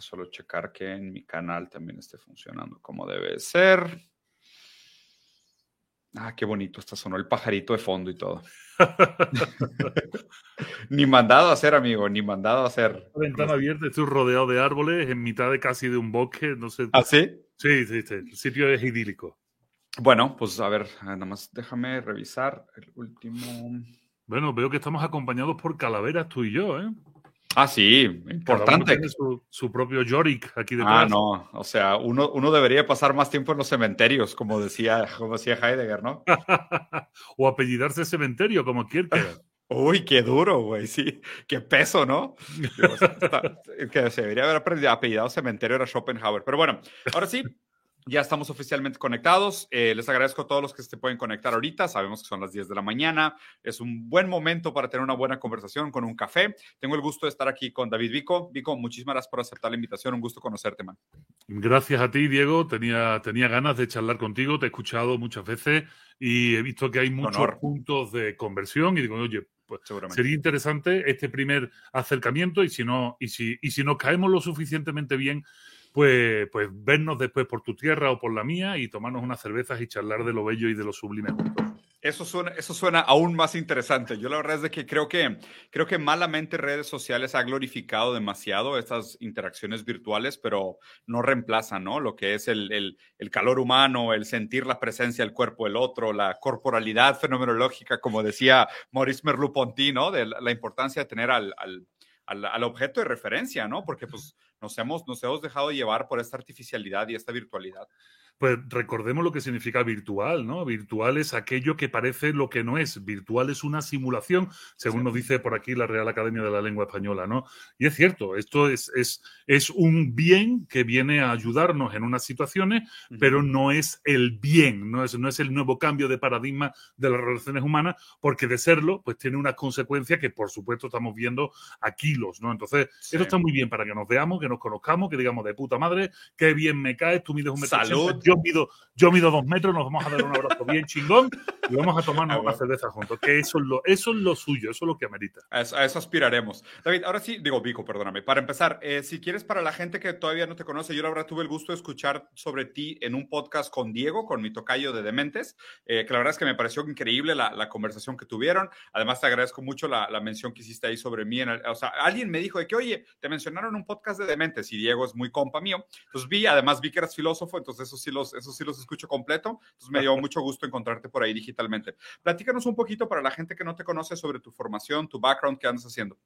solo checar que en mi canal también esté funcionando como debe ser. Ah, qué bonito está sonó el pajarito de fondo y todo. ni mandado a hacer, amigo, ni mandado a hacer. ventana abierta, estoy rodeado de árboles, en mitad de casi de un bosque, no sé. ¿Ah, sí? Sí, sí, sí. El sitio es idílico. Bueno, pues a ver, nada más déjame revisar el último. Bueno, veo que estamos acompañados por calaveras tú y yo, ¿eh? Ah, sí, importante. Tiene su, propio Yorick aquí detrás. Ah, no, o sea, uno, uno debería pasar más tiempo en los cementerios, como decía, como decía Heidegger, ¿no? o apellidarse cementerio, como quieras. Uy, qué duro, güey, sí, qué peso, ¿no? que se debería haber aprendido apellidado cementerio era Schopenhauer. Pero bueno, ahora sí, ya estamos oficialmente conectados. Eh, les agradezco a todos los que se pueden conectar ahorita. Sabemos que son las 10 de la mañana. Es un buen momento para tener una buena conversación con un café. Tengo el gusto de estar aquí con David Vico. Vico, muchísimas gracias por aceptar la invitación. Un gusto conocerte, man. Gracias a ti, Diego. Tenía, tenía ganas de charlar contigo. Te he escuchado muchas veces y he visto que hay muchos puntos de conversión y digo, oye, pues sería interesante este primer acercamiento y si no, y si, y si nos caemos lo suficientemente bien, pues, pues vernos después por tu tierra o por la mía y tomarnos unas cervezas y charlar de lo bello y de lo sublime juntos. Eso suena, eso suena aún más interesante. Yo la verdad es que creo que creo que malamente redes sociales ha glorificado demasiado estas interacciones virtuales, pero no reemplazan, ¿no? Lo que es el, el, el calor humano, el sentir la presencia del cuerpo del otro, la corporalidad fenomenológica, como decía Maurice Merleau-Ponty, ¿no? De la, la, importancia de tener al, al, al, al, objeto de referencia, ¿no? Porque pues nos hemos, nos hemos dejado llevar por esta artificialidad y esta virtualidad pues recordemos lo que significa virtual, ¿no? Virtual es aquello que parece lo que no es. Virtual es una simulación, según nos dice por aquí la Real Academia de la Lengua Española, ¿no? Y es cierto, esto es, es, es un bien que viene a ayudarnos en unas situaciones, pero no es el bien, no es, no es el nuevo cambio de paradigma de las relaciones humanas, porque de serlo, pues tiene una consecuencia que por supuesto estamos viendo a kilos, ¿no? Entonces, eso está muy bien para que nos veamos, que nos conozcamos, que digamos de puta madre, qué bien me caes, tú mides un metro Salud yo mido, yo mido dos metros, nos vamos a dar un abrazo bien chingón y vamos a tomarnos una cerveza juntos. Que eso es, lo, eso es lo suyo, eso es lo que amerita. A eso, aspiraremos. David, ahora sí, digo, Vico, perdóname. Para empezar, eh, si quieres, para la gente que todavía no te conoce, yo la verdad tuve el gusto de escuchar sobre ti en un podcast con Diego, con mi tocayo de Dementes, eh, que la verdad es que me pareció increíble la, la conversación que tuvieron. Además, te agradezco mucho la, la mención que hiciste ahí sobre mí. o sea, alguien me dijo de que, oye, te mencionaron un podcast de Dementes y Diego es muy compa mío. Entonces vi, además vi que eras filósofo, entonces eso sí los, eso sí los escucho completo. Entonces me dio mucho gusto encontrarte por ahí digitalmente. Platícanos un poquito para la gente que no te conoce sobre tu formación, tu background, qué andas haciendo.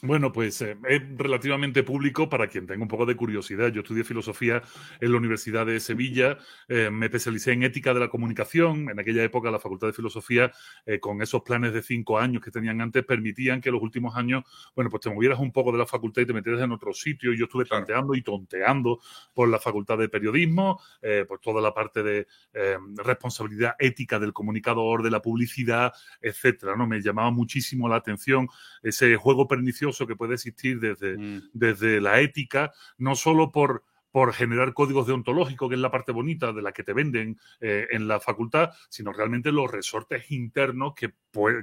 Bueno, pues eh, es relativamente público para quien tenga un poco de curiosidad. Yo estudié filosofía en la Universidad de Sevilla, eh, me especialicé en ética de la comunicación. En aquella época la Facultad de Filosofía, eh, con esos planes de cinco años que tenían antes, permitían que los últimos años, bueno, pues te movieras un poco de la facultad y te metieras en otro sitio. Yo estuve planteando y tonteando por la Facultad de Periodismo, por toda la parte de responsabilidad ética del comunicador, de la publicidad, etcétera. ¿no? Me llamaba muchísimo la atención ese juego pernicioso que puede existir desde, mm. desde la ética, no solo por por generar códigos deontológicos, que es la parte bonita de la que te venden eh, en la facultad, sino realmente los resortes internos que,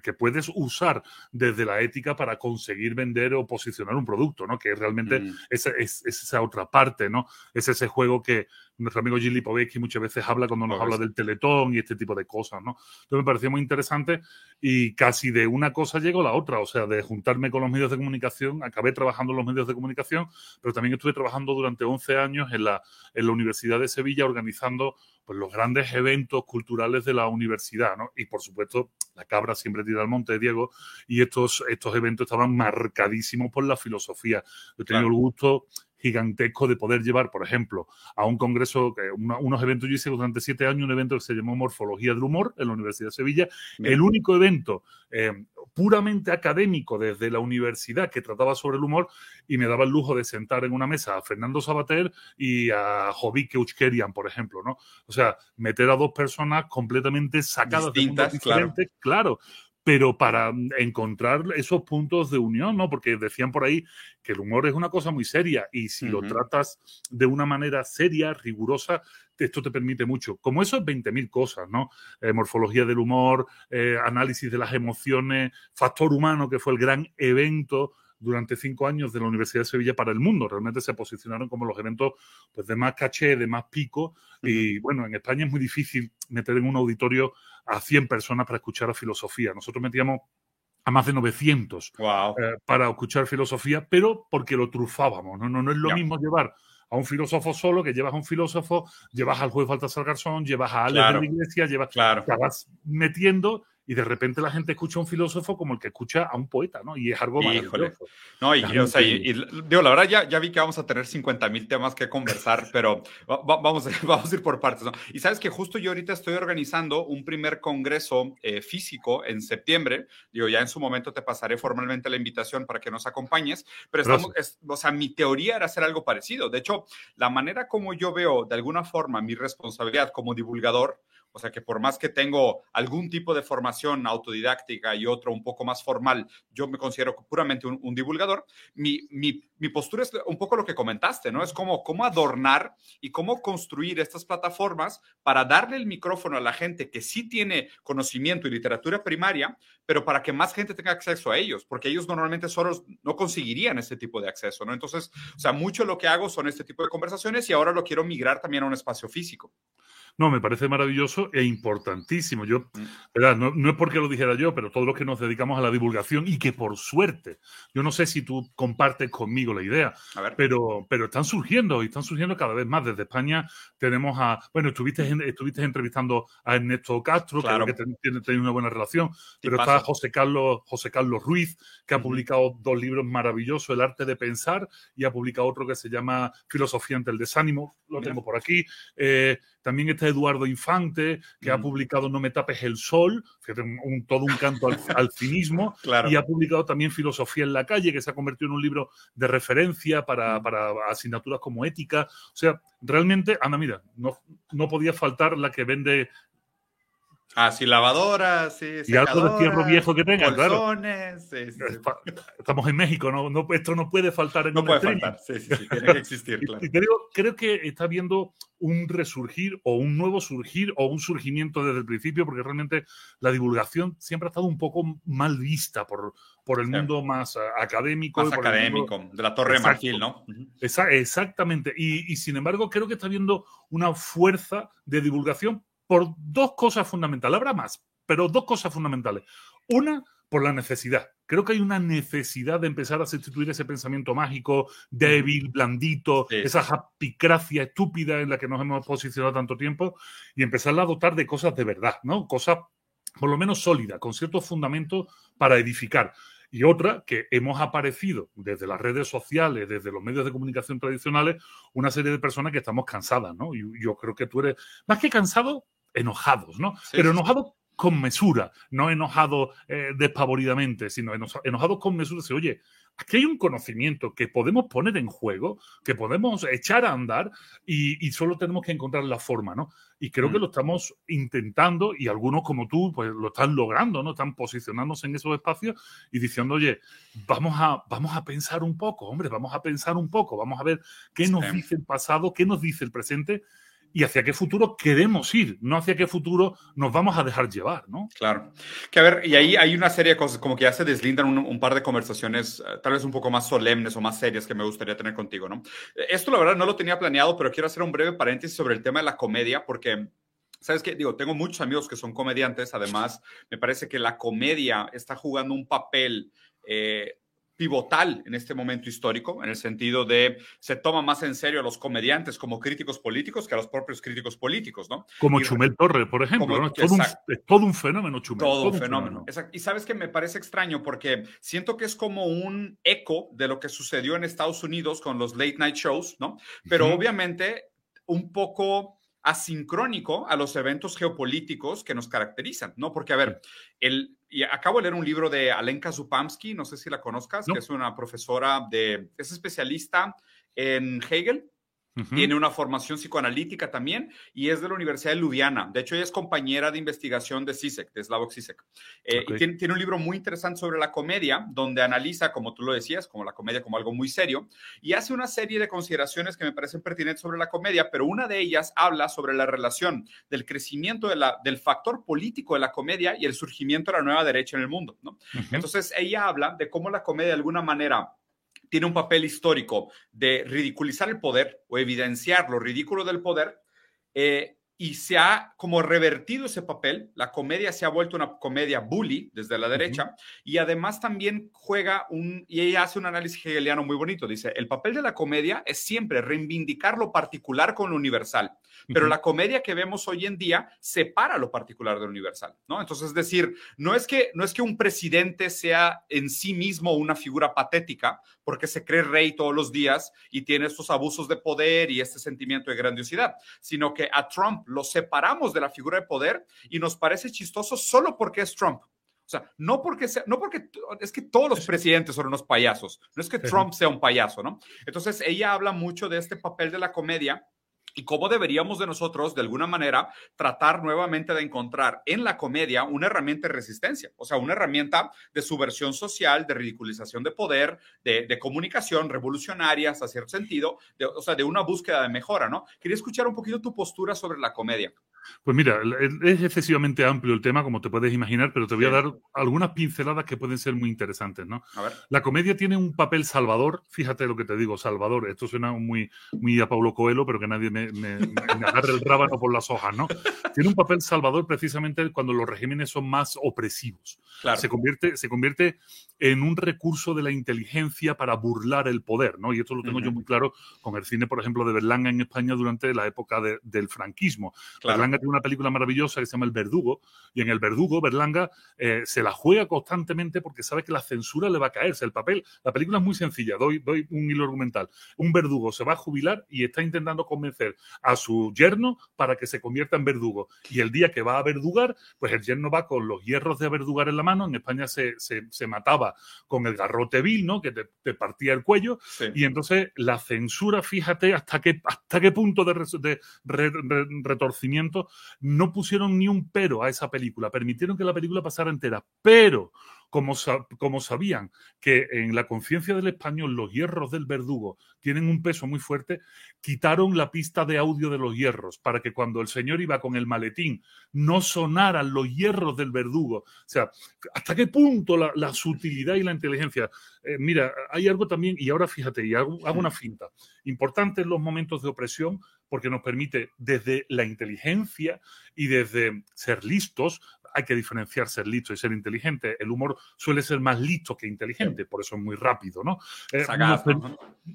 que puedes usar desde la ética para conseguir vender o posicionar un producto, ¿no? Que realmente mm. es, es, esa otra parte, ¿no? Es ese juego que, nuestro amigo Gilly Povetsky muchas veces habla cuando nos habla del teletón y este tipo de cosas, ¿no? Entonces me pareció muy interesante y casi de una cosa llegó la otra, o sea, de juntarme con los medios de comunicación, acabé trabajando en los medios de comunicación, pero también estuve trabajando durante 11 años en la, en la Universidad de Sevilla organizando pues, los grandes eventos culturales de la universidad, ¿no? Y por supuesto, la cabra siempre tira al monte, Diego, y estos, estos eventos estaban marcadísimos por la filosofía. He tenido el gusto gigantesco de poder llevar, por ejemplo, a un congreso, unos eventos, yo hice durante siete años un evento que se llamó Morfología del Humor en la Universidad de Sevilla, el único evento eh, puramente académico desde la universidad que trataba sobre el humor y me daba el lujo de sentar en una mesa a Fernando Sabater y a Jovic Euskerian, por ejemplo, ¿no? O sea, meter a dos personas completamente sacadas Distintas, de diferentes, claro. claro pero para encontrar esos puntos de unión, ¿no? Porque decían por ahí que el humor es una cosa muy seria y si lo tratas de una manera seria, rigurosa, esto te permite mucho. Como eso es 20.000 cosas, ¿no? Eh, morfología del humor, eh, análisis de las emociones, factor humano, que fue el gran evento durante cinco años de la Universidad de Sevilla para el mundo. Realmente se posicionaron como los eventos pues, de más caché, de más pico. Y bueno, en España es muy difícil meter en un auditorio a 100 personas para escuchar a filosofía. Nosotros metíamos a más de 900 eh, para escuchar filosofía, pero porque lo trufábamos. No, no, no es lo mismo llevar a un filósofo solo que llevas a un filósofo, llevas al juez Baltasar Garzón, llevas a Alex de la Iglesia, llevas, claro. te vas metiendo y de repente la gente escucha a un filósofo como el que escucha a un poeta, ¿no? Y es algo Híjole. No, y, o sea, y, digo, la verdad ya, ya vi que vamos a tener 50 mil temas que conversar, pero vamos, vamos a ir por partes, ¿no? Y sabes que justo yo ahorita estoy organizando un primer congreso eh, físico en septiembre, digo, ya en su momento te pasaré formalmente la invitación para que nos acompañes, pero estamos, o sea, mi teoría era hacer algo parecido. De hecho, la manera como yo veo de alguna forma mi responsabilidad como divulgador, o sea que por más que tengo algún tipo de formación autodidáctica y otro un poco más formal, yo me considero puramente un, divulgador. Mi, mi, mi, postura es un poco lo que comentaste, ¿no? Es como cómo adornar y cómo construir estas plataformas para darle el micrófono a la gente que sí tiene conocimiento y literatura primaria, pero para que más gente tenga acceso a ellos, porque ellos normalmente solos no conseguirían este tipo de acceso, ¿no? Entonces, o sea, mucho lo que hago son este tipo de conversaciones y ahora lo quiero migrar también a un espacio físico. No, me parece maravilloso e importantísimo. Yo, mm. ¿verdad? No, es porque lo dijera yo, pero todos los que nos dedicamos a la divulgación y que por suerte, yo no sé si tú compartes conmigo la idea, pero, pero están surgiendo y están surgiendo cada vez más. Desde España tenemos a, bueno, estuviste, estuviste entrevistando a Ernesto Castro, claro. que tiene, una buena relación, pero está José Carlos, José Carlos Ruiz, que ha publicado dos libros maravillosos, El arte de pensar, y ha publicado otro que se llama Filosofía ante el desánimo, lo tengo por aquí. Eh, también está Eduardo Infante, que ha mm. publicado No me tapes el sol, un, todo un canto al, cinismo, y ha publicado también Filosofía en la calle, que se ha convertido en un libro de referencia para, mm. para asignaturas como ética. O sea, realmente, Ana, mira, no, no podía faltar la que vende Ah, sí, lavadora, sí. Y algo de fierro viejo que tenga, claro. Estamos en México, ¿no? no esto no puede faltar en No puede faltar, sí, sí, sí, tiene que existir, claro. creo, creo que está viendo un resurgir o un nuevo surgir o un surgimiento desde el principio, porque realmente la divulgación siempre ha estado un poco mal vista por, por el mundo más eh, académico. Más académico, de la Torre Marfil, ¿no? exactamente. Y, y sin embargo, creo que está viendo una fuerza de divulgación por dos cosas fundamentales. Habrá más, pero dos cosas fundamentales. Una, por la necesidad. Creo que hay una necesidad de empezar a sustituir ese pensamiento mágico, débil, blandito, esa japicracia estúpida en la que nos hemos posicionado tanto tiempo y empezar a dotar de cosas de verdad, ¿no? Cosas por lo menos sólidas, con ciertos fundamentos para edificar. Y otra, que hemos aparecido desde las redes sociales, desde los medios de comunicación tradicionales, una serie de personas que estamos cansadas, ¿no? Y yo creo que tú eres, más que cansado, enojados, ¿no? Pero enojados con mesura, no enojados eh, despavoridamente, sino enojados con mesura. oye, aquí hay un conocimiento que podemos poner en juego, que podemos echar a andar y, solo tenemos que encontrar la forma, ¿no? Y creo que mm. lo estamos intentando y algunos como tú, pues lo están logrando, ¿no? Están posicionándose en esos espacios y diciendo, oye, vamos a, vamos a pensar un poco, hombre, vamos a pensar un poco, vamos a ver qué nos dice el pasado, qué nos dice el presente y hacia qué futuro queremos ir, no hacia qué futuro nos vamos a dejar llevar, ¿no? Claro. Que a ver, y ahí hay una serie de cosas, como que ya se deslindan un, par de conversaciones, eh, tal vez un poco más solemnes o más serias que me gustaría tener contigo, ¿no? Esto la verdad no lo tenía planeado, pero quiero hacer un breve paréntesis sobre el tema de la comedia, porque... ¿Sabes qué? Digo, tengo muchos amigos que son comediantes, además, me parece que la comedia está jugando un papel eh, pivotal en este momento histórico, en el sentido de se toma más en serio a los comediantes como críticos políticos que a los propios críticos políticos, ¿no? Como Chumel Torre, por ejemplo, ¿no? es, todo un, fenómeno, Chumel. Todo, un fenómeno. Y sabes que me parece extraño porque siento que es como un eco de lo que sucedió en Estados Unidos con los late night shows, ¿no? Pero obviamente un poco asincrónico a los eventos geopolíticos que nos caracterizan, ¿no? Porque, a ver, el, y acabo de leer un libro de Alenka Zupamsky, no sé si la conozcas, que es una profesora de, es especialista en Hegel, Tiene una formación psicoanalítica también y es de la Universidad de Ljubljana. De hecho, ella es compañera de investigación de CISEC, de Slavoj Zizek. Eh, y tiene, tiene, un libro muy interesante sobre la comedia, donde analiza, como tú lo decías, como la comedia como algo muy serio, y hace una serie de consideraciones que me parecen pertinentes sobre la comedia, pero una de ellas habla sobre la relación del crecimiento de la, del factor político de la comedia y el surgimiento de la nueva derecha en el mundo. ¿no? Entonces, ella habla de cómo la comedia de alguna manera tiene un papel histórico de ridiculizar el poder o evidenciar lo ridículo del poder. Eh, y se ha como revertido ese papel. La comedia se ha vuelto una comedia bully desde la derecha y además también juega un, y ella hace un análisis hegeliano muy bonito. Dice, el papel de la comedia es siempre reivindicar lo particular con lo universal, pero la comedia que vemos hoy en día separa lo particular de lo universal, ¿no? Entonces, es decir, no es que, no es que un presidente sea en sí mismo una figura patética porque se cree rey todos los días y tiene estos abusos de poder y este sentimiento de grandiosidad, sino que a Trump lo separamos de la figura de poder y nos parece chistoso solo porque es Trump. O sea, no porque sea, no porque es que todos los presidentes son unos payasos, no es que Trump sea un payaso, ¿no? Entonces ella habla mucho de este papel de la comedia y cómo deberíamos de nosotros, de alguna manera, tratar nuevamente de encontrar en la comedia una herramienta de resistencia, o sea, una herramienta de subversión social, de ridiculización de poder, de, comunicación revolucionaria, hasta cierto sentido, o sea, de una búsqueda de mejora, ¿no? Quería escuchar un poquito tu postura sobre la comedia. Pues mira, es excesivamente amplio el tema, como te puedes imaginar, pero te voy a dar algunas pinceladas que pueden ser muy interesantes, ¿no? La comedia tiene un papel salvador, fíjate lo que te digo, salvador. Esto suena muy, muy a Paulo Coelho, pero que nadie me, me, agarre el rábano por las hojas, ¿no? Tiene un papel salvador precisamente cuando los regímenes son más opresivos. Se, convierte, se convierte en un recurso de la inteligencia para burlar el poder, ¿no? Y esto lo tengo yo muy claro con el cine, por ejemplo, de Berlanga en España durante la época del franquismo. Berlanga tiene una película maravillosa que se llama El Verdugo, y en El Verdugo Berlanga eh, se la juega constantemente porque sabe que la censura le va a caerse. El papel, la película es muy sencilla, doy, doy un hilo argumental. Un verdugo se va a jubilar y está intentando convencer a su yerno para que se convierta en verdugo. Y el día que va a verdugar, pues el yerno va con los hierros de verdugar en la mano. En España se, se, mataba con el garrote vil, ¿no? Que te, partía el cuello. Y entonces la censura, fíjate hasta qué, hasta qué punto de, retorcimiento no pusieron ni un pero a esa película. Permitieron que la película pasara entera. Pero como, sabían que en la conciencia del español los hierros del verdugo tienen un peso muy fuerte, quitaron la pista de audio de los hierros para que cuando el señor iba con el maletín no sonaran los hierros del verdugo. O sea, ¿hasta qué punto la, sutilidad y la inteligencia? Eh, mira, hay algo también, y ahora fíjate, y hago, hago una finta, importante en los momentos de opresión porque nos permite desde la inteligencia y desde ser listos hay que diferenciar ser listo y ser inteligente. El humor suele ser más listo que inteligente, por eso es muy rápido, ¿no? Eh,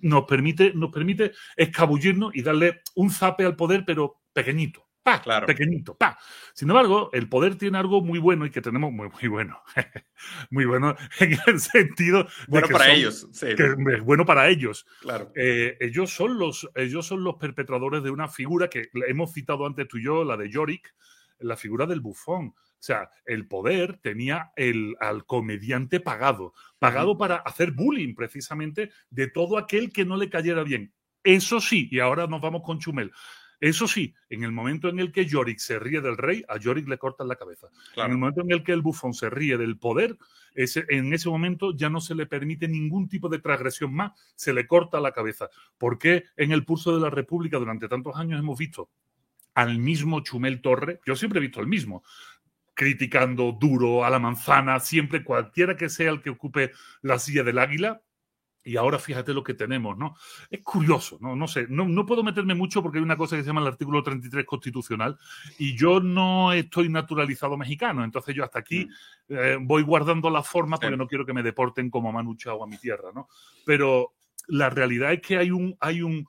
nos, permite, nos permite escabullirnos y darle un zape al poder, pero pequeñito. Pa, claro. pequeñito, pa. Sin embargo, el poder tiene algo muy bueno y que tenemos muy, muy bueno. muy bueno en el sentido bueno para ellos, sí. es bueno para ellos. Claro. Eh, ellos, son los, ellos son los perpetradores de una figura que hemos citado antes tú y yo, la de Yorick, la figura del bufón. O sea, el poder tenía el, al comediante pagado, pagado para hacer bullying precisamente de todo aquel que no le cayera bien. Eso sí, y ahora nos vamos con Chumel. Eso sí, en el momento en el que Yorick se ríe del rey, a Yorick le cortan la cabeza. En el momento en el que el bufón se ríe del poder, ese, en ese momento ya no se le permite ningún tipo de transgresión más, se le corta la cabeza. ¿Por qué en el pulso de la República durante tantos años hemos visto al mismo Chumel Torre? Yo siempre he visto al mismo criticando duro a la manzana, siempre cualquiera que sea el que ocupe la silla del águila. Y ahora fíjate lo que tenemos, ¿no? Es curioso, ¿no? No sé, no, no puedo meterme mucho porque hay una cosa que se llama el artículo 33 constitucional y yo no estoy naturalizado mexicano, entonces yo hasta aquí mm. eh, voy guardando la forma porque no quiero que me deporten como a Manu Chao a mi tierra, ¿no? Pero la realidad es que hay un, hay un,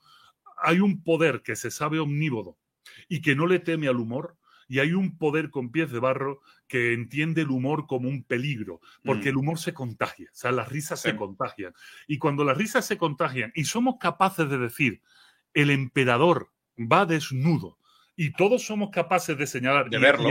hay un poder que se sabe omnívodo y que no le teme al humor y hay un poder con pies de barro que entiende el humor como un peligro, porque el mm. humor se contagia, o sea, las risas se contagian. Y cuando las risas se contagian y somos capaces de decir, el emperador va desnudo, y todos somos capaces de señalar. De verlo.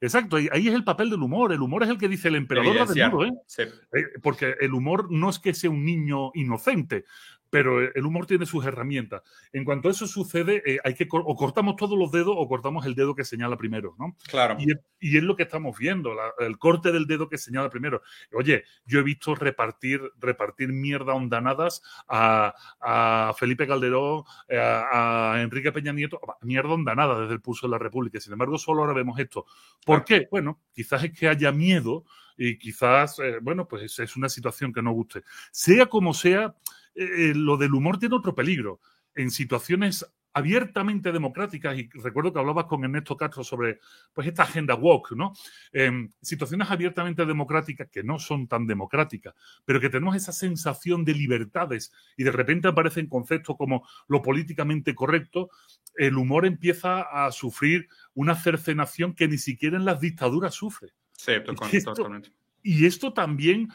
exacto, ahí, es el papel del humor. El humor es el que dice el emperador va desnudo, ¿eh? ¿eh? Porque el humor no es que sea un niño inocente, pero el humor tiene sus herramientas. En cuanto eso sucede, eh, hay que o cortamos todos los dedos o cortamos el dedo que señala primero, ¿no? Claro. Y, es lo que estamos viendo, el corte del dedo que señala primero. Oye, yo he visto repartir, repartir mierda ondanadas a, a Felipe Calderón, eh, a, Enrique Peña Nieto, mierda ondanada desde el pulso de la República. Sin embargo, solo ahora vemos esto. ¿Por qué? Bueno, quizás es que haya miedo y quizás, eh, bueno, pues es una situación que no guste. Sea como sea, eh, lo del humor tiene otro peligro. En situaciones abiertamente democráticas, y recuerdo que hablabas con Ernesto Castro sobre pues, esta agenda woke, ¿no? En situaciones abiertamente democráticas que no son tan democráticas, pero que tenemos esa sensación de libertades y de repente aparecen conceptos como lo políticamente correcto, el humor empieza a sufrir una cercenación que ni siquiera en las dictaduras sufre. Sí, totalmente. Y esto también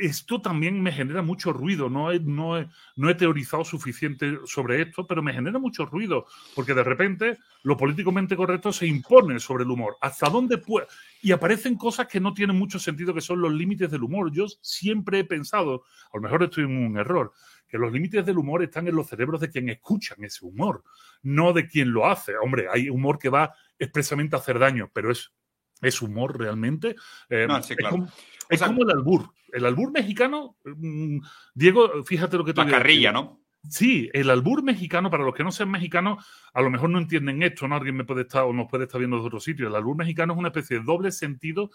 esto también me genera mucho ruido. No he, no, no he teorizado suficiente sobre esto, pero me genera mucho ruido, porque de repente lo políticamente correcto se impone sobre el humor. ¿Hasta dónde puede? Y aparecen cosas que no tienen mucho sentido, que son los límites del humor. Yo siempre he pensado, a lo mejor estoy en un error, que los límites del humor están en los cerebros de quien escuchan ese humor, no de quien lo hace. Hombre, hay humor que va expresamente a hacer daño, pero es, es humor realmente. Eh, sí, claro. Es como el albur. El albur mexicano, mm, Diego, fíjate lo que te La carrilla, ¿no? Sí, el albur mexicano, para los que no sean mexicanos, a lo mejor no entienden esto, ¿no? Alguien me puede estar o nos puede estar viendo de otro sitio. El albur mexicano es una especie de doble sentido,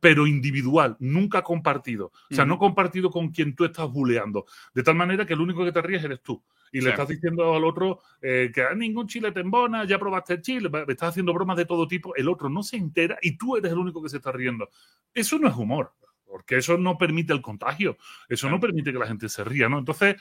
pero individual, nunca compartido. O sea, no compartido con quien tú estás buleando. De tal manera que el único que te ríes eres tú. Y le estás diciendo al otro eh, que ah, ningún chile te embona, ya probaste el chile, estás haciendo bromas de todo tipo. El otro no se entera y tú eres el único que se está riendo. Eso no es humor porque eso no permite el contagio, eso no permite que la gente se ría, ¿no? Entonces,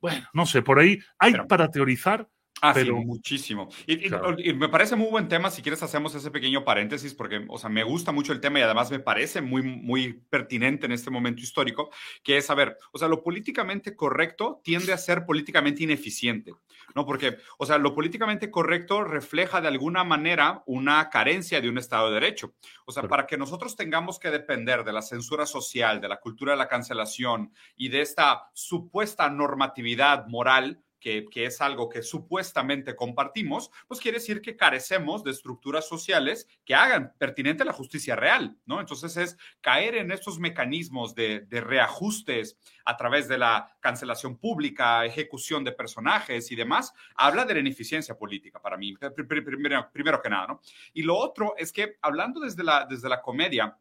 bueno, no sé, por ahí hay para teorizar, Ah, pero... sí, muchísimo. Y, me parece muy buen tema, si quieres hacemos ese pequeño paréntesis, porque, o sea, me gusta mucho el tema y además me parece muy, muy pertinente en este momento histórico, que es, a ver, o sea, lo políticamente correcto tiende a ser políticamente ineficiente, ¿no? Porque, o sea, lo políticamente correcto refleja de alguna manera una carencia de un Estado de Derecho. O sea, para que nosotros tengamos que depender de la censura social, de la cultura de la cancelación y de esta supuesta normatividad moral, que, es algo que supuestamente compartimos, pues quiere decir que carecemos de estructuras sociales que hagan pertinente la justicia real, ¿no? Entonces es caer en estos mecanismos de, reajustes a través de la cancelación pública, ejecución de personajes y demás, habla de la ineficiencia política para mí, primero, primero que nada, ¿no? Y lo otro es que hablando desde la, desde la comedia,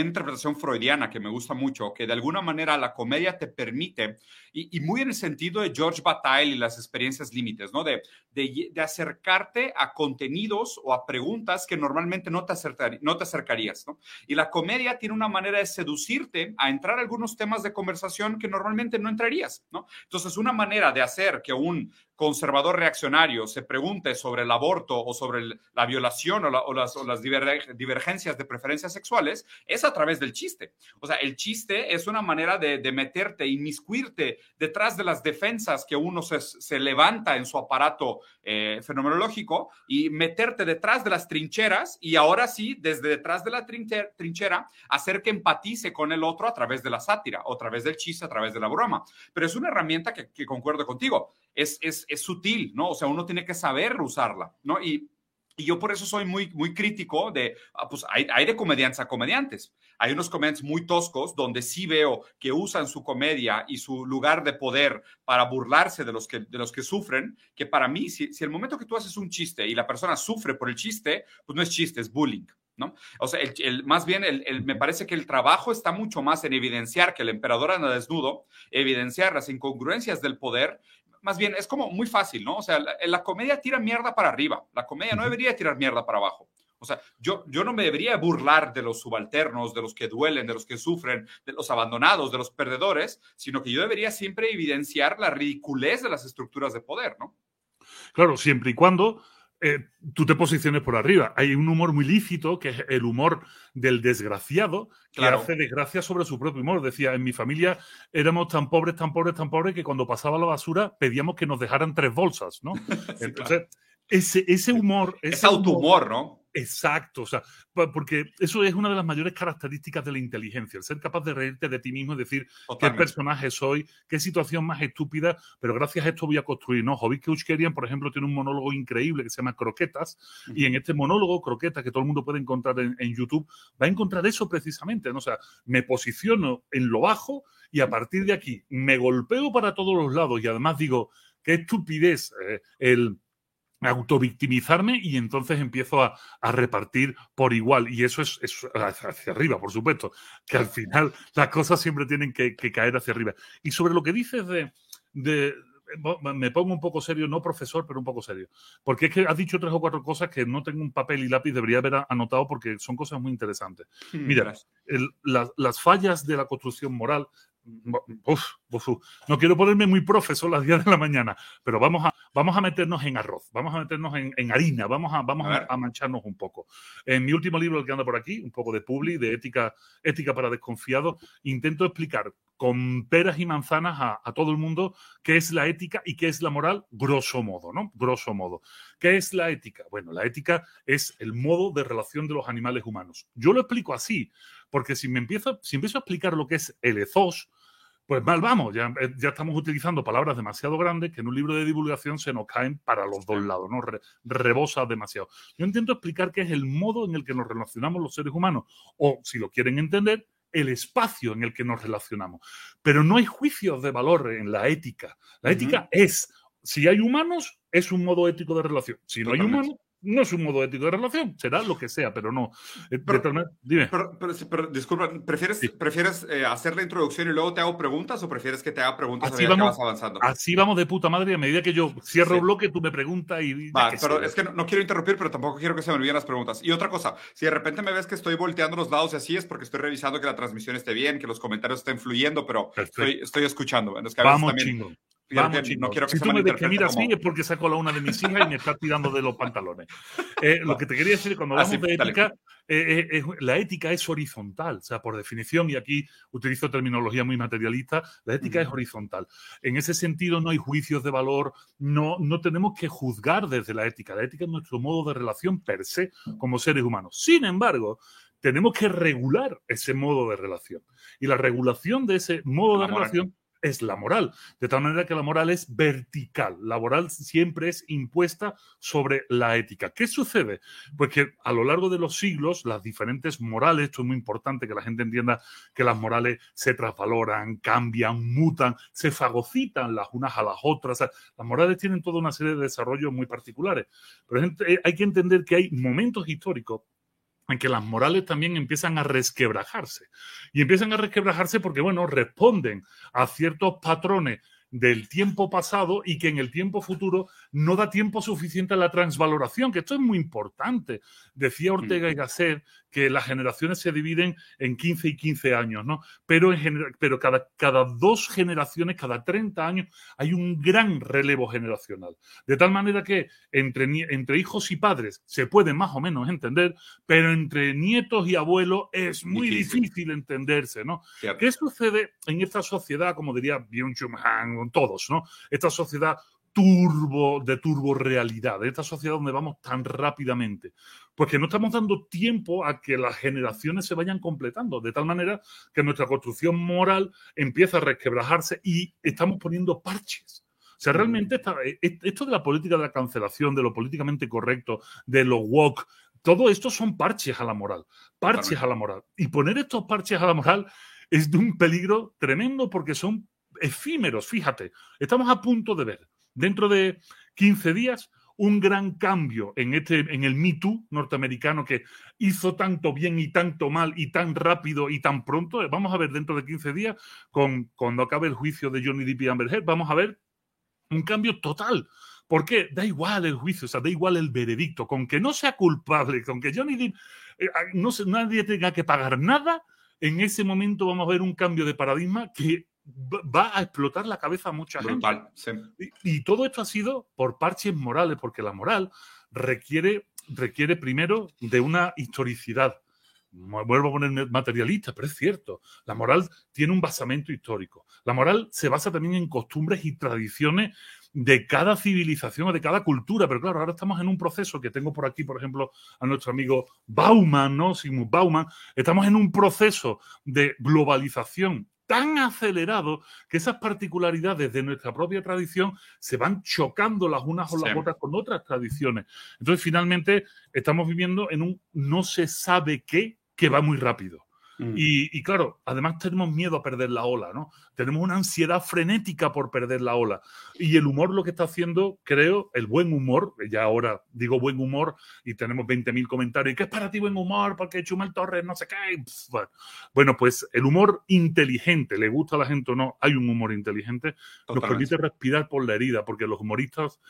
interpretación freudiana que me gusta mucho, que de alguna manera la comedia te permite, y, muy en el sentido de George Bataille y las experiencias límites, ¿no? De, de, acercarte a contenidos o a preguntas que normalmente no te, acercarías, ¿no? Y la comedia tiene una manera de seducirte a entrar a algunos temas de conversación que normalmente no entrarías, ¿no? Entonces, una manera de hacer que un conservador reaccionario se pregunte sobre el aborto o sobre la violación o, las, divergencias de preferencias sexuales es a través del chiste. O sea, el chiste es una manera de, de meterte, inmiscuirte detrás de las defensas que uno se, levanta en su aparato eh, fenomenológico y meterte detrás de las trincheras y ahora sí, desde detrás de la trinchera, hacer que empatice con el otro a través de la sátira, o a través del chiste, a través de la broma. Pero es una herramienta que, que concuerdo contigo es, es, es, sutil, ¿no? O sea, uno tiene que saber usarla, ¿no? Y, y yo por eso soy muy, muy crítico de, ah, pues hay, hay, de comediantes a comediantes. Hay unos comediantes muy toscos donde sí veo que usan su comedia y su lugar de poder para burlarse de los que, de los que sufren, que para mí, si, si el momento que tú haces un chiste y la persona sufre por el chiste, pues no es chiste, es bullying. ¿No? O sea, el, más bien el, me parece que el trabajo está mucho más en evidenciar que el emperador anda desnudo, evidenciar las incongruencias del poder más bien es como muy fácil, ¿no? O sea, la, comedia tira mierda para arriba, la comedia no debería tirar mierda para abajo. O sea, yo, yo no me debería burlar de los subalternos, de los que duelen, de los que sufren, de los abandonados, de los perdedores, sino que yo debería siempre evidenciar la ridiculez de las estructuras de poder, ¿no? Claro, siempre y cuando eh, tú te posiciones por arriba. Hay un humor muy lícito, que es el humor del desgraciado, que hace desgracia sobre su propio humor. Decía, en mi familia éramos tan pobres, tan pobres, tan pobres, que cuando pasaba la basura pedíamos que nos dejaran tres bolsas, ¿no? Entonces, ese, ese humor... es autohumor, ¿no? Exacto, o sea, porque eso es una de las mayores características de la inteligencia, el ser capaz de reírte de ti mismo y decir qué personaje soy, qué situación más estúpida, pero gracias a esto voy a construir, ¿no? Jovic Keuchkerian, por ejemplo, tiene un monólogo increíble que se llama Croquetas, y en este monólogo, Croquetas, que todo el mundo puede encontrar en, YouTube, va a encontrar eso precisamente, ¿no? O sea, me posiciono en lo bajo y a partir de aquí me golpeo para todos los lados y además digo, qué estupidez eh, el autovictimizarme y entonces empiezo a, repartir por igual. Y eso es, hacia arriba, por supuesto, que al final las cosas siempre tienen que, caer hacia arriba. Y sobre lo que dices de, de, me pongo un poco serio, no profesor, pero un poco serio. Porque es que has dicho tres o cuatro cosas que no tengo un papel y lápiz, debería haber anotado porque son cosas muy interesantes. Mira, las fallas de la construcción moral no quiero ponerme muy profesor las 10 de la mañana, pero vamos a, vamos a meternos en arroz, vamos a meternos en, harina, vamos, a, vamos a, mancharnos un poco. En mi último libro, el que anda por aquí, un poco de publi, de ética, ética para desconfiados, intento explicar con peras y manzanas a, a, todo el mundo qué es la ética y qué es la moral, grosso modo, ¿no? Grosso modo. ¿Qué es la ética? Bueno, la ética es el modo de relación de los animales humanos. Yo lo explico así, porque si me empiezo, si empiezo a explicar lo que es el ethos, pues mal vamos, ya, eh, ya, estamos utilizando palabras demasiado grandes que en un libro de divulgación se nos caen para los dos lados, ¿no? rebosa demasiado. Yo intento explicar qué es el modo en el que nos relacionamos los seres humanos, o si lo quieren entender, el espacio en el que nos relacionamos. Pero no hay juicios de valor en la ética. La ética es, si hay humanos, es un modo ético de relación. Si no hay humanos, no es un modo ético de relación, será lo que sea, pero no. Eh, dime. Pero, disculpa, ¿prefieres, ¿prefieres eh, hacer la introducción y luego te hago preguntas o prefieres que te haga preguntas así a vamos, que vas avanzando? Así vamos de puta madre a medida que yo cierro el bloque, tú me preguntas y... Va, pero es que no, quiero interrumpir, pero tampoco quiero que se me olviden las preguntas. Y otra cosa, si de repente me ves que estoy volteando los lados y así es porque estoy revisando que la transmisión esté bien, que los comentarios estén fluyendo, pero estoy, estoy, escuchando. vamos, también, Vamos, no quiero que si tú me ves que mira así es porque saco la una de mis hijas y me está tirando de los pantalones. Eh, lo que te quería decir, cuando hablamos de ética, eh, eh, la ética es horizontal, o sea, por definición, y aquí utilizo terminología muy materialista, la ética es horizontal. En ese sentido, no hay juicios de valor, no, no tenemos que juzgar desde la ética. La ética es nuestro modo de relación per se como seres humanos. Sin embargo, tenemos que regular ese modo de relación. Y la regulación de ese modo de relación es la moral. De tal manera que la moral es vertical. La moral siempre es impuesta sobre la ética. ¿Qué sucede? Pues que a lo largo de los siglos, las diferentes morales, esto es muy importante que la gente entienda que las morales se trasvaloran, cambian, mutan, se fagocitan las unas a las otras. las morales tienen toda una serie de desarrollos muy particulares. Pero hay que entender que hay momentos históricos en que las morales también empiezan a resquebrajarse. Y empiezan a resquebrajarse porque, bueno, responden a ciertos patrones del tiempo pasado y que en el tiempo futuro no da tiempo suficiente a la transvaloración, que esto es muy importante. Decía Ortega y Gasset que las generaciones se dividen en 15 y 15 años, ¿no? Pero, en pero cada, cada dos generaciones, cada 30 años, hay un gran relevo generacional. De tal manera que entre, entre hijos y padres se puede más o menos entender, pero entre nietos y abuelos es muy difícil, entenderse, ¿no? ¿Qué sucede en esta sociedad, como diría Byung-Chul Han, todos, ¿no? Esta sociedad turbo, de turbo realidad, de esta sociedad donde vamos tan rápidamente. Porque no estamos dando tiempo a que las generaciones se vayan completando, de tal manera que nuestra construcción moral empieza a resquebrajarse y estamos poniendo parches. O sea, realmente e, e, esto de la política de la cancelación, de lo políticamente correcto, de lo woke, todo esto son parches a la moral, parches a la moral. Y poner estos parches a la moral es de un peligro tremendo porque son efímeros, fíjate. Estamos a punto de ver dentro de 15 días un gran cambio en, este, en el Me Too norteamericano que hizo tanto bien y tanto mal y tan rápido y tan pronto. Vamos a ver dentro de 15 días, con, cuando acabe el juicio de Johnny Depp y Amber Heard, vamos a ver un cambio total. Porque da igual el juicio, o sea, da igual el veredicto, con que no sea culpable, con que Johnny Depp, eh, no, nadie tenga que pagar nada, en ese momento vamos a ver un cambio de paradigma que va a explotar la cabeza a mucha gente. Y, todo esto ha sido por parches morales, porque la moral requiere, requiere primero de una historicidad. vuelvo a poner materialista, pero es cierto, la moral tiene un basamento histórico. La moral se basa también en costumbres y tradiciones de cada civilización o de cada cultura. Pero claro, ahora estamos en un proceso que tengo por aquí, por ejemplo, a nuestro amigo Bauman, ¿no? Sigmund Bauman. Estamos en un proceso de globalización tan acelerado que esas particularidades de nuestra propia tradición se van chocando las unas o las otras con otras tradiciones. Entonces, finalmente, estamos viviendo en un no se sabe qué que va muy rápido. Mm. Y, claro, además tenemos miedo a perder la ola, ¿no? Tenemos una ansiedad frenética por perder la ola. Y el humor lo que está haciendo, creo, el buen humor, ya ahora digo buen humor y tenemos 20.000 comentarios, ¿qué es para ti buen humor? Porque Chumel Torres no sé qué. Bueno, pues el humor inteligente, le gusta a la gente o no, hay un humor inteligente, nos permite respirar por la herida, porque los humoristas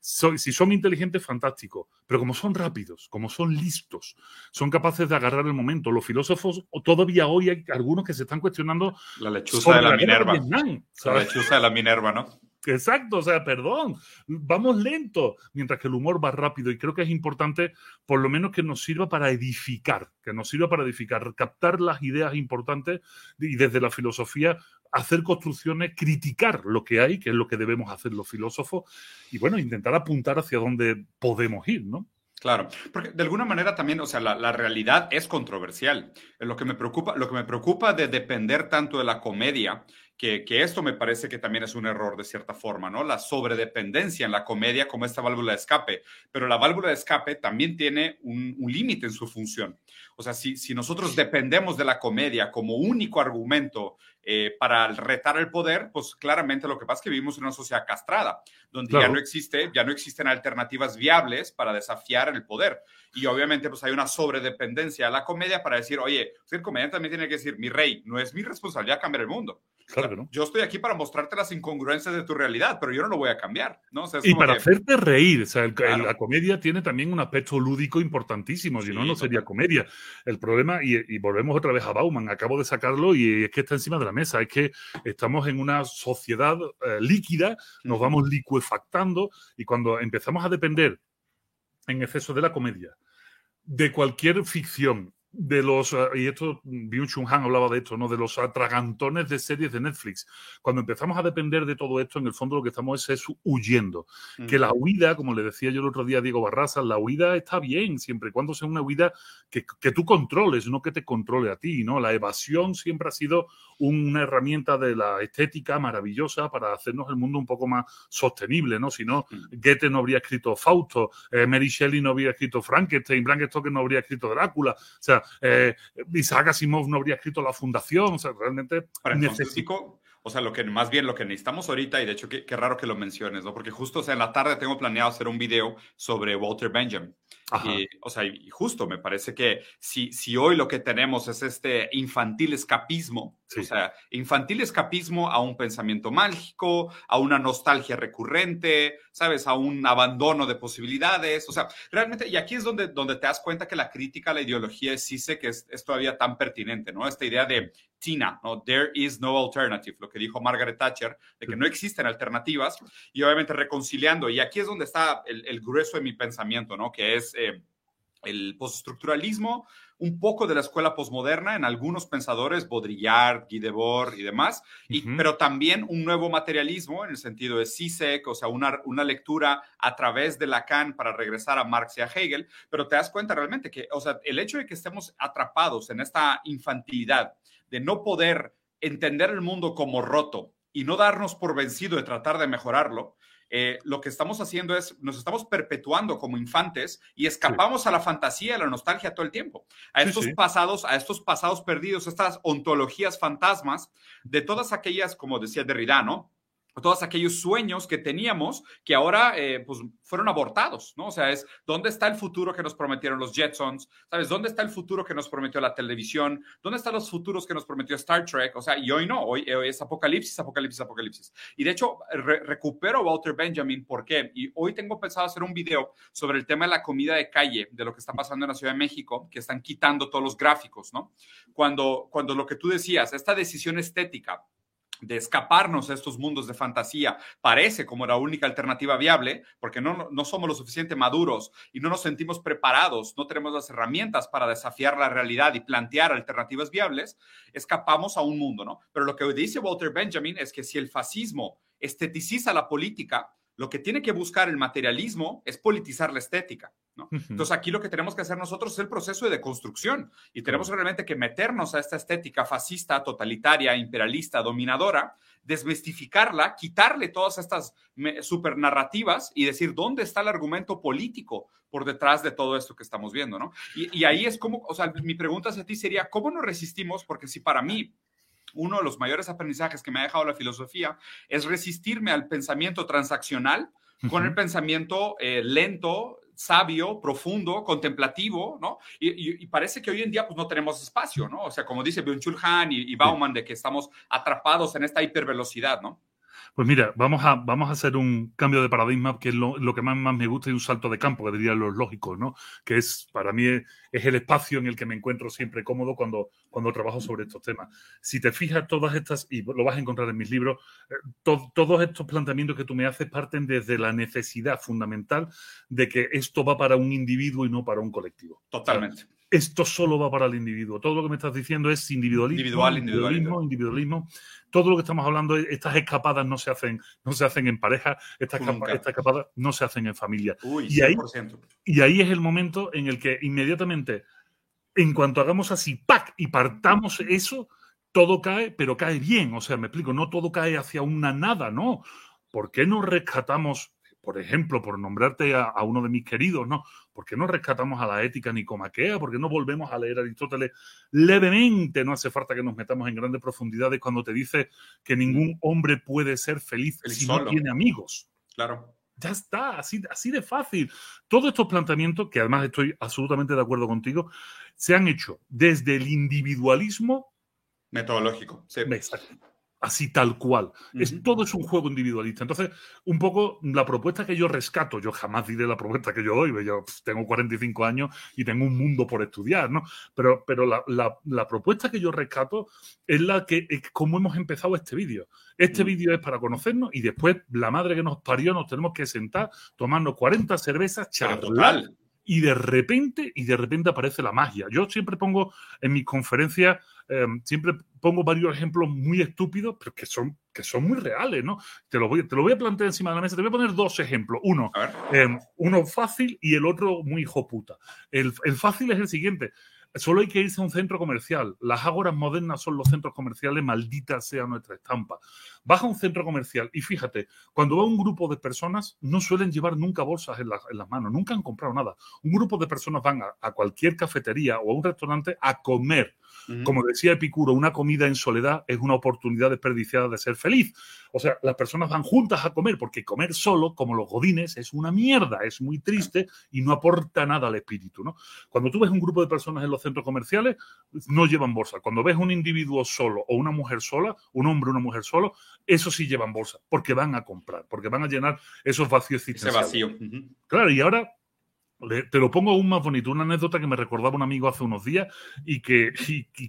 si son inteligentes, fantástico, pero como son rápidos, como son listos, son capaces de agarrar el momento. Los filósofos, todavía hoy hay algunos que se están cuestionando. La lechuza de la, Minerva. la lechuza de la Minerva, ¿no? Exacto, o sea, perdón, vamos lento, mientras que el humor va rápido y creo que es importante por lo menos que nos sirva para edificar, que nos sirva para edificar, captar las ideas importantes y desde la filosofía hacer construcciones, criticar lo que hay, que es lo que debemos hacer los filósofos, y bueno, intentar apuntar hacia dónde podemos ir, ¿no? Claro, porque de alguna manera también, o sea, la, realidad es controversial. Lo que me preocupa, lo que me preocupa de depender tanto de la comedia, que, esto me parece que también es un error de cierta forma, ¿no? La sobredependencia en la comedia como esta válvula de escape, pero la válvula de escape también tiene un, un límite en su función. O sea, si, si nosotros dependemos de la comedia como único argumento eh, para retar el poder, pues claramente lo que pasa es que vivimos en una sociedad castrada, donde ya no existe, ya no existen alternativas viables para desafiar el poder. Y obviamente pues hay una sobredependencia a la comedia para decir, oye, el comediante también tiene que decir, mi rey, no es mi responsabilidad cambiar el mundo. Claro, Yo estoy aquí para mostrarte las incongruencias de tu realidad, pero yo no lo voy a cambiar, ¿no? y para hacerte reír, o sea, la comedia tiene también un aspecto lúdico importantísimo, si no, no sería comedia. El problema, y, volvemos otra vez a Bauman, acabo de sacarlo y es que está encima de la mesa, es que estamos en una sociedad eh, líquida, nos vamos liquefactando y cuando empezamos a depender en exceso de la comedia, de cualquier ficción, de los, eh, y esto, Byung Chun Han hablaba de esto, ¿no? De los atragantones de series de Netflix. Cuando empezamos a depender de todo esto, en el fondo lo que estamos es, huyendo. Que la huida, como le decía yo el otro día a Diego Barraza, la huida está bien, siempre y cuando sea una huida que, que, tú controles, no que te controle a ti, ¿no? La evasión siempre ha sido una herramienta de la estética maravillosa para hacernos el mundo un poco más sostenible, ¿no? Si no, Goethe no habría escrito Fausto, eh, Mary Shelley no habría escrito Frankenstein, Stoker no habría escrito Drácula, o sea, eh, Isaac Asimov no habría escrito La Fundación, o sea, realmente necesito... O sea, lo que más bien lo que necesitamos ahorita, y de hecho qué, raro que lo menciones, ¿no? Porque justo, o sea, en la tarde tengo planeado hacer un video sobre Walter Benjamin. Y, o sea, y justo me parece que si, si hoy lo que tenemos es este infantil escapismo, o sea, infantil escapismo a un pensamiento mágico, a una nostalgia recurrente, ¿sabes? A un abandono de posibilidades, o sea, realmente, y aquí es donde, donde te das cuenta que la crítica a la ideología sí sé que es, es todavía tan pertinente, ¿no? Esta idea de Tina, ¿no? There is no alternative, lo que dijo Margaret Thatcher, de que no existen alternativas, y obviamente reconciliando, y aquí es donde está el, grueso de mi pensamiento, ¿no? Que es eh, el postestructuralismo, un poco de la escuela posmoderna en algunos pensadores, Baudrillard, Guy Debord y demás, y, pero también un nuevo materialismo en el sentido de Sisek, o sea, una, una lectura a través de Lacan para regresar a Marx y a Hegel, pero te das cuenta realmente que, o sea, el hecho de que estemos atrapados en esta infantilidad, de no poder entender el mundo como roto y no darnos por vencido de tratar de mejorarlo, eh, lo que estamos haciendo es, nos estamos perpetuando como infantes y escapamos a la fantasía, a la nostalgia todo el tiempo, a estos pasados, a estos pasados perdidos, estas ontologías fantasmas de todas aquellas, como decía Derrida, ¿no? Todos aquellos sueños que teníamos que ahora eh, pues fueron abortados, ¿no? O sea, es dónde está el futuro que nos prometieron los Jetsons, ¿sabes? ¿Dónde está el futuro que nos prometió la televisión? ¿Dónde están los futuros que nos prometió Star Trek? O sea, y hoy no, hoy, es apocalipsis, apocalipsis, apocalipsis. Y de hecho, recupero a Walter Benjamin, ¿por qué? Y hoy tengo pensado hacer un video sobre el tema de la comida de calle, de lo que está pasando en la Ciudad de México, que están quitando todos los gráficos, ¿no? Cuando, cuando lo que tú decías, esta decisión estética, de escaparnos a estos mundos de fantasía parece como la única alternativa viable, porque no, no somos lo suficiente maduros y no nos sentimos preparados, no tenemos las herramientas para desafiar la realidad y plantear alternativas viables, escapamos a un mundo, ¿no? Pero lo que dice Walter Benjamin es que si el fascismo esteticiza la política, lo que tiene que buscar el materialismo es politizar la estética. ¿No? Entonces aquí lo que tenemos que hacer nosotros es el proceso de deconstrucción y tenemos realmente que meternos a esta estética fascista, totalitaria, imperialista, dominadora, desmistificarla, quitarle todas estas supernarrativas y decir dónde está el argumento político por detrás de todo esto que estamos viendo, ¿no? Y, y ahí es como, o sea, mi pregunta hacia ti sería, ¿cómo nos resistimos? Porque si para mí uno de los mayores aprendizajes que me ha dejado la filosofía es resistirme al pensamiento transaccional con el pensamiento eh, lento, sabio, profundo, contemplativo, ¿no? Y, parece que hoy en día pues no tenemos espacio, ¿no? O sea, como dice Byung-Chul Han y, y Bauman, de que estamos atrapados en esta hipervelocidad, ¿no? Pues mira, vamos a, vamos a hacer un cambio de paradigma, que es lo, que más, más, me gusta, y un salto de campo, que dirían los lógicos, ¿no? Que es, para mí, es, el espacio en el que me encuentro siempre cómodo cuando, cuando trabajo sobre estos temas. Si te fijas, todas estas, y lo vas a encontrar en mis libros, eh, todos estos planteamientos que tú me haces parten desde la necesidad fundamental de que esto va para un individuo y no para un colectivo. Totalmente esto solo va para el individuo. Todo lo que me estás diciendo es individualismo, Individual, individualismo, individualismo. Todo lo que estamos hablando, estas escapadas no se hacen, no se hacen en pareja, estas, escapadas no se hacen en familia. y, ahí, y ahí es el momento en el que inmediatamente, en cuanto hagamos así, ¡pac! y partamos eso, todo cae, pero cae bien. O sea, me explico, no todo cae hacia una nada, ¿no? ¿Por qué no rescatamos por ejemplo, por nombrarte a, uno de mis queridos, ¿no? ¿Por qué no rescatamos a la ética nicomaquea? ¿Por qué no volvemos a leer a Aristóteles levemente? No hace falta que nos metamos en grandes profundidades cuando te dice que ningún hombre puede ser feliz si no tiene amigos. Claro. Ya está, así, así de fácil. Todos estos planteamientos, que además estoy absolutamente de acuerdo contigo, se han hecho desde el individualismo metodológico. Sí. Exacto así tal cual. es, todo es un juego individualista. Entonces, un poco la propuesta que yo rescato, yo jamás diré la propuesta que yo doy, yo tengo 45 años y tengo un mundo por estudiar, ¿no? Pero, pero la, la, propuesta que yo rescato es la que, es como hemos empezado este vídeo. Este vídeo es para conocernos y después la madre que nos parió nos tenemos que sentar, tomarnos 40 cervezas, charlar y de repente, y de repente aparece la magia. Yo siempre pongo en mis conferencias, em, siempre pongo varios ejemplos muy estúpidos, pero que son, que son muy reales, ¿no? Te lo, voy, te lo voy a plantear encima de la mesa, te voy a poner dos ejemplos. Uno, em, uno fácil y el otro muy hijo puta. El, el fácil es el siguiente. Solo hay que irse a un centro comercial. Las ágoras modernas son los centros comerciales, maldita sea nuestra estampa. Baja a un centro comercial y fíjate, cuando va un grupo de personas, no suelen llevar nunca bolsas en, las manos, nunca han comprado nada. Un grupo de personas van a, cualquier cafetería o a un restaurante a comer. Como decía Epicuro, una comida en soledad es una oportunidad desperdiciada de ser feliz. O sea, las personas van juntas a comer porque comer solo, como los godines, es una mierda, es muy triste y no aporta nada al espíritu. ¿no? Cuando tú ves un grupo de personas en los centros comerciales, no llevan bolsa. Cuando ves un individuo solo o una mujer sola, un hombre o una mujer solo, eso sí llevan bolsa, porque van a comprar, porque van a llenar esos vacíos Ese vacío. Claro, y ahora te lo pongo aún más bonito, una anécdota que me recordaba un amigo hace unos días y que,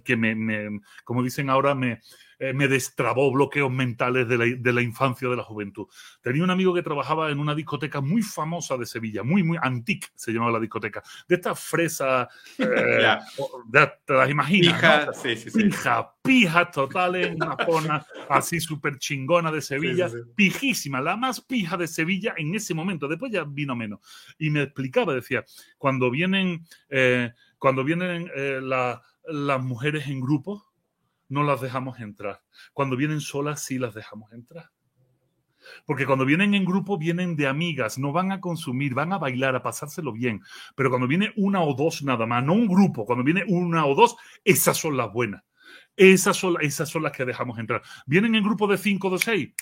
que me, como dicen ahora, me, eh, me destrabó bloqueos mentales de la, de la, infancia o de la juventud. Tenía un amigo que trabajaba en una discoteca muy famosa de Sevilla, muy, muy antique se llamaba la discoteca, de estas fresas, eh, te las imaginas. Pija, sí, sí, sí. Pija, pija total en una zona así súper chingona de Sevilla, pijísima, la más pija de Sevilla en ese momento, después ya vino menos. Y me explicaba, decía, cuando vienen, eh, cuando vienen las mujeres en grupo, no las dejamos entrar. Cuando vienen solas, sí las dejamos entrar. Porque cuando vienen en grupo, vienen de amigas, no van a consumir, van a bailar, a pasárselo bien. Pero cuando viene una o dos nada más, no un grupo, cuando viene una o dos, esas son las buenas. Esas son, esas son las que dejamos entrar. Vienen en grupo de cinco o de seis,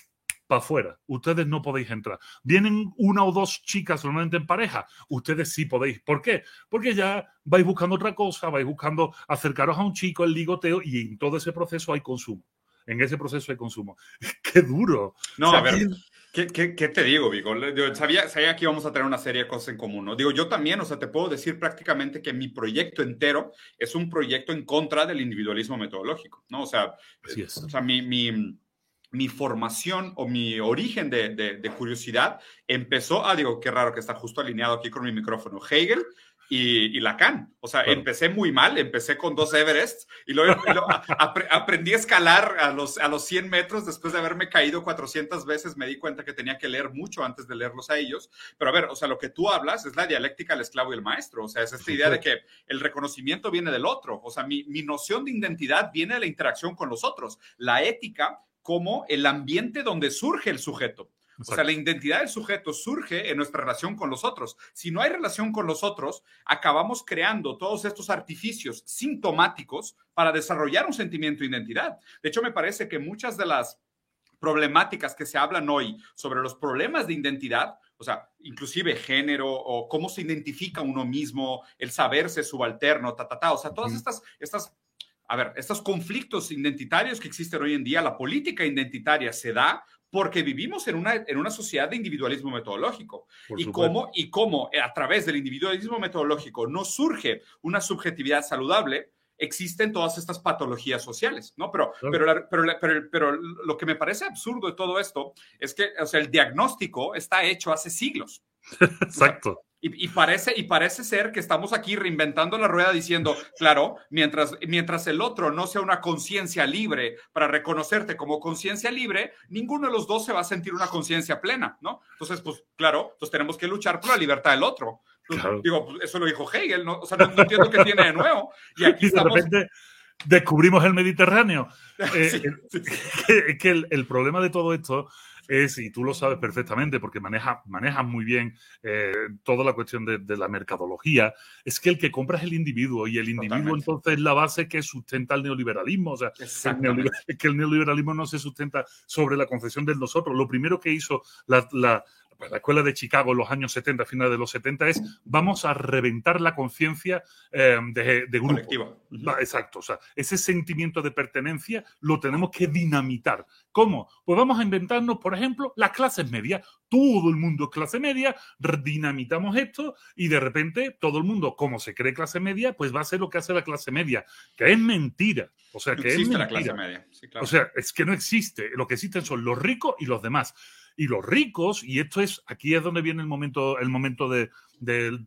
para afuera. Ustedes no podéis entrar. Vienen una o dos chicas normalmente en pareja. Ustedes sí podéis. ¿Por qué? Porque ya vais buscando otra cosa, vais buscando acercaros a un chico, el ligoteo, y en todo ese proceso hay consumo. En ese proceso hay consumo. ¡Qué duro! No, a ver. ¿Qué, te digo, Vigo? sabía, sabía que íbamos a tener una serie de cosas en común, ¿no? Digo, yo también, o sea, te puedo decir prácticamente que mi proyecto entero es un proyecto en contra del individualismo metodológico, ¿no? O sea, o sea mi mi formación o mi origen de, de, curiosidad empezó, ah, digo, qué raro que está justo alineado aquí con mi micrófono, Hegel y, y Lacan. O sea, empecé muy mal, empecé con dos Everests y luego, aprendí a escalar a los, a los 100 metros después de haberme caído 400 veces, me di cuenta que tenía que leer mucho antes de leerlos a ellos. Pero a ver, o sea, lo que tú hablas es la dialéctica del esclavo y el maestro, o sea, es esta idea de que el reconocimiento viene del otro, o sea, mi, mi noción de identidad viene de la interacción con los otros. La ética como el ambiente donde surge el sujeto. O sea, la identidad del sujeto surge en nuestra relación con los otros. Si no hay relación con los otros, acabamos creando todos estos artificios sintomáticos para desarrollar un sentimiento de identidad. De hecho, me parece que muchas de las problemáticas que se hablan hoy sobre los problemas de identidad, o sea, inclusive género o cómo se identifica uno mismo, el saberse subalterno, ta, ta, ta, o sea, todas estas, estas a ver, estos conflictos identitarios que existen hoy en día, la política identitaria se da porque vivimos en una, en una sociedad de individualismo metodológico. y cómo, y cómo eh, a través del individualismo metodológico no surge una subjetividad saludable, existen todas estas patologías sociales, ¿no? Pero, pero, pero, pero, lo que me parece absurdo de todo esto es que, o sea, el diagnóstico está hecho hace siglos. Exacto. Y, parece, y parece ser que estamos aquí reinventando la rueda diciendo, claro, mientras, mientras el otro no sea una conciencia libre para reconocerte como conciencia libre, ninguno de los dos se va a sentir una conciencia plena, ¿no? Entonces, pues claro, entonces tenemos que luchar por la libertad del otro. Digo, pues, eso lo dijo Hegel, ¿no? O sea, no, entiendo qué tiene de nuevo. Y aquí de repente descubrimos el Mediterráneo. Eh, que, el, el problema de todo esto es, y tú lo sabes perfectamente porque manejas maneja muy bien eh, toda la cuestión de, la mercadología, es que el que compra es el individuo y el individuo entonces es la base que sustenta el neoliberalismo. O sea, que el neoliberalismo no se sustenta sobre la concepción del nosotros. Lo primero que hizo la, pues, la escuela de Chicago en los años 70, finales de los 70, es vamos a reventar la conciencia em, de, de, grupo. Exacto, o sea, ese sentimiento de pertenencia lo tenemos que dinamitar. ¿Cómo? Pues vamos a inventarnos, por ejemplo, las clases medias. Todo el mundo es clase media, dinamitamos esto y de repente todo el mundo, como se cree clase media, pues va a ser lo que hace la clase media, que es mentira. O sea, que existe la clase media. O sea, es que no existe. Lo que existen son los ricos y los demás. Y los ricos, y esto es, aquí es donde viene el momento, el momento de, del,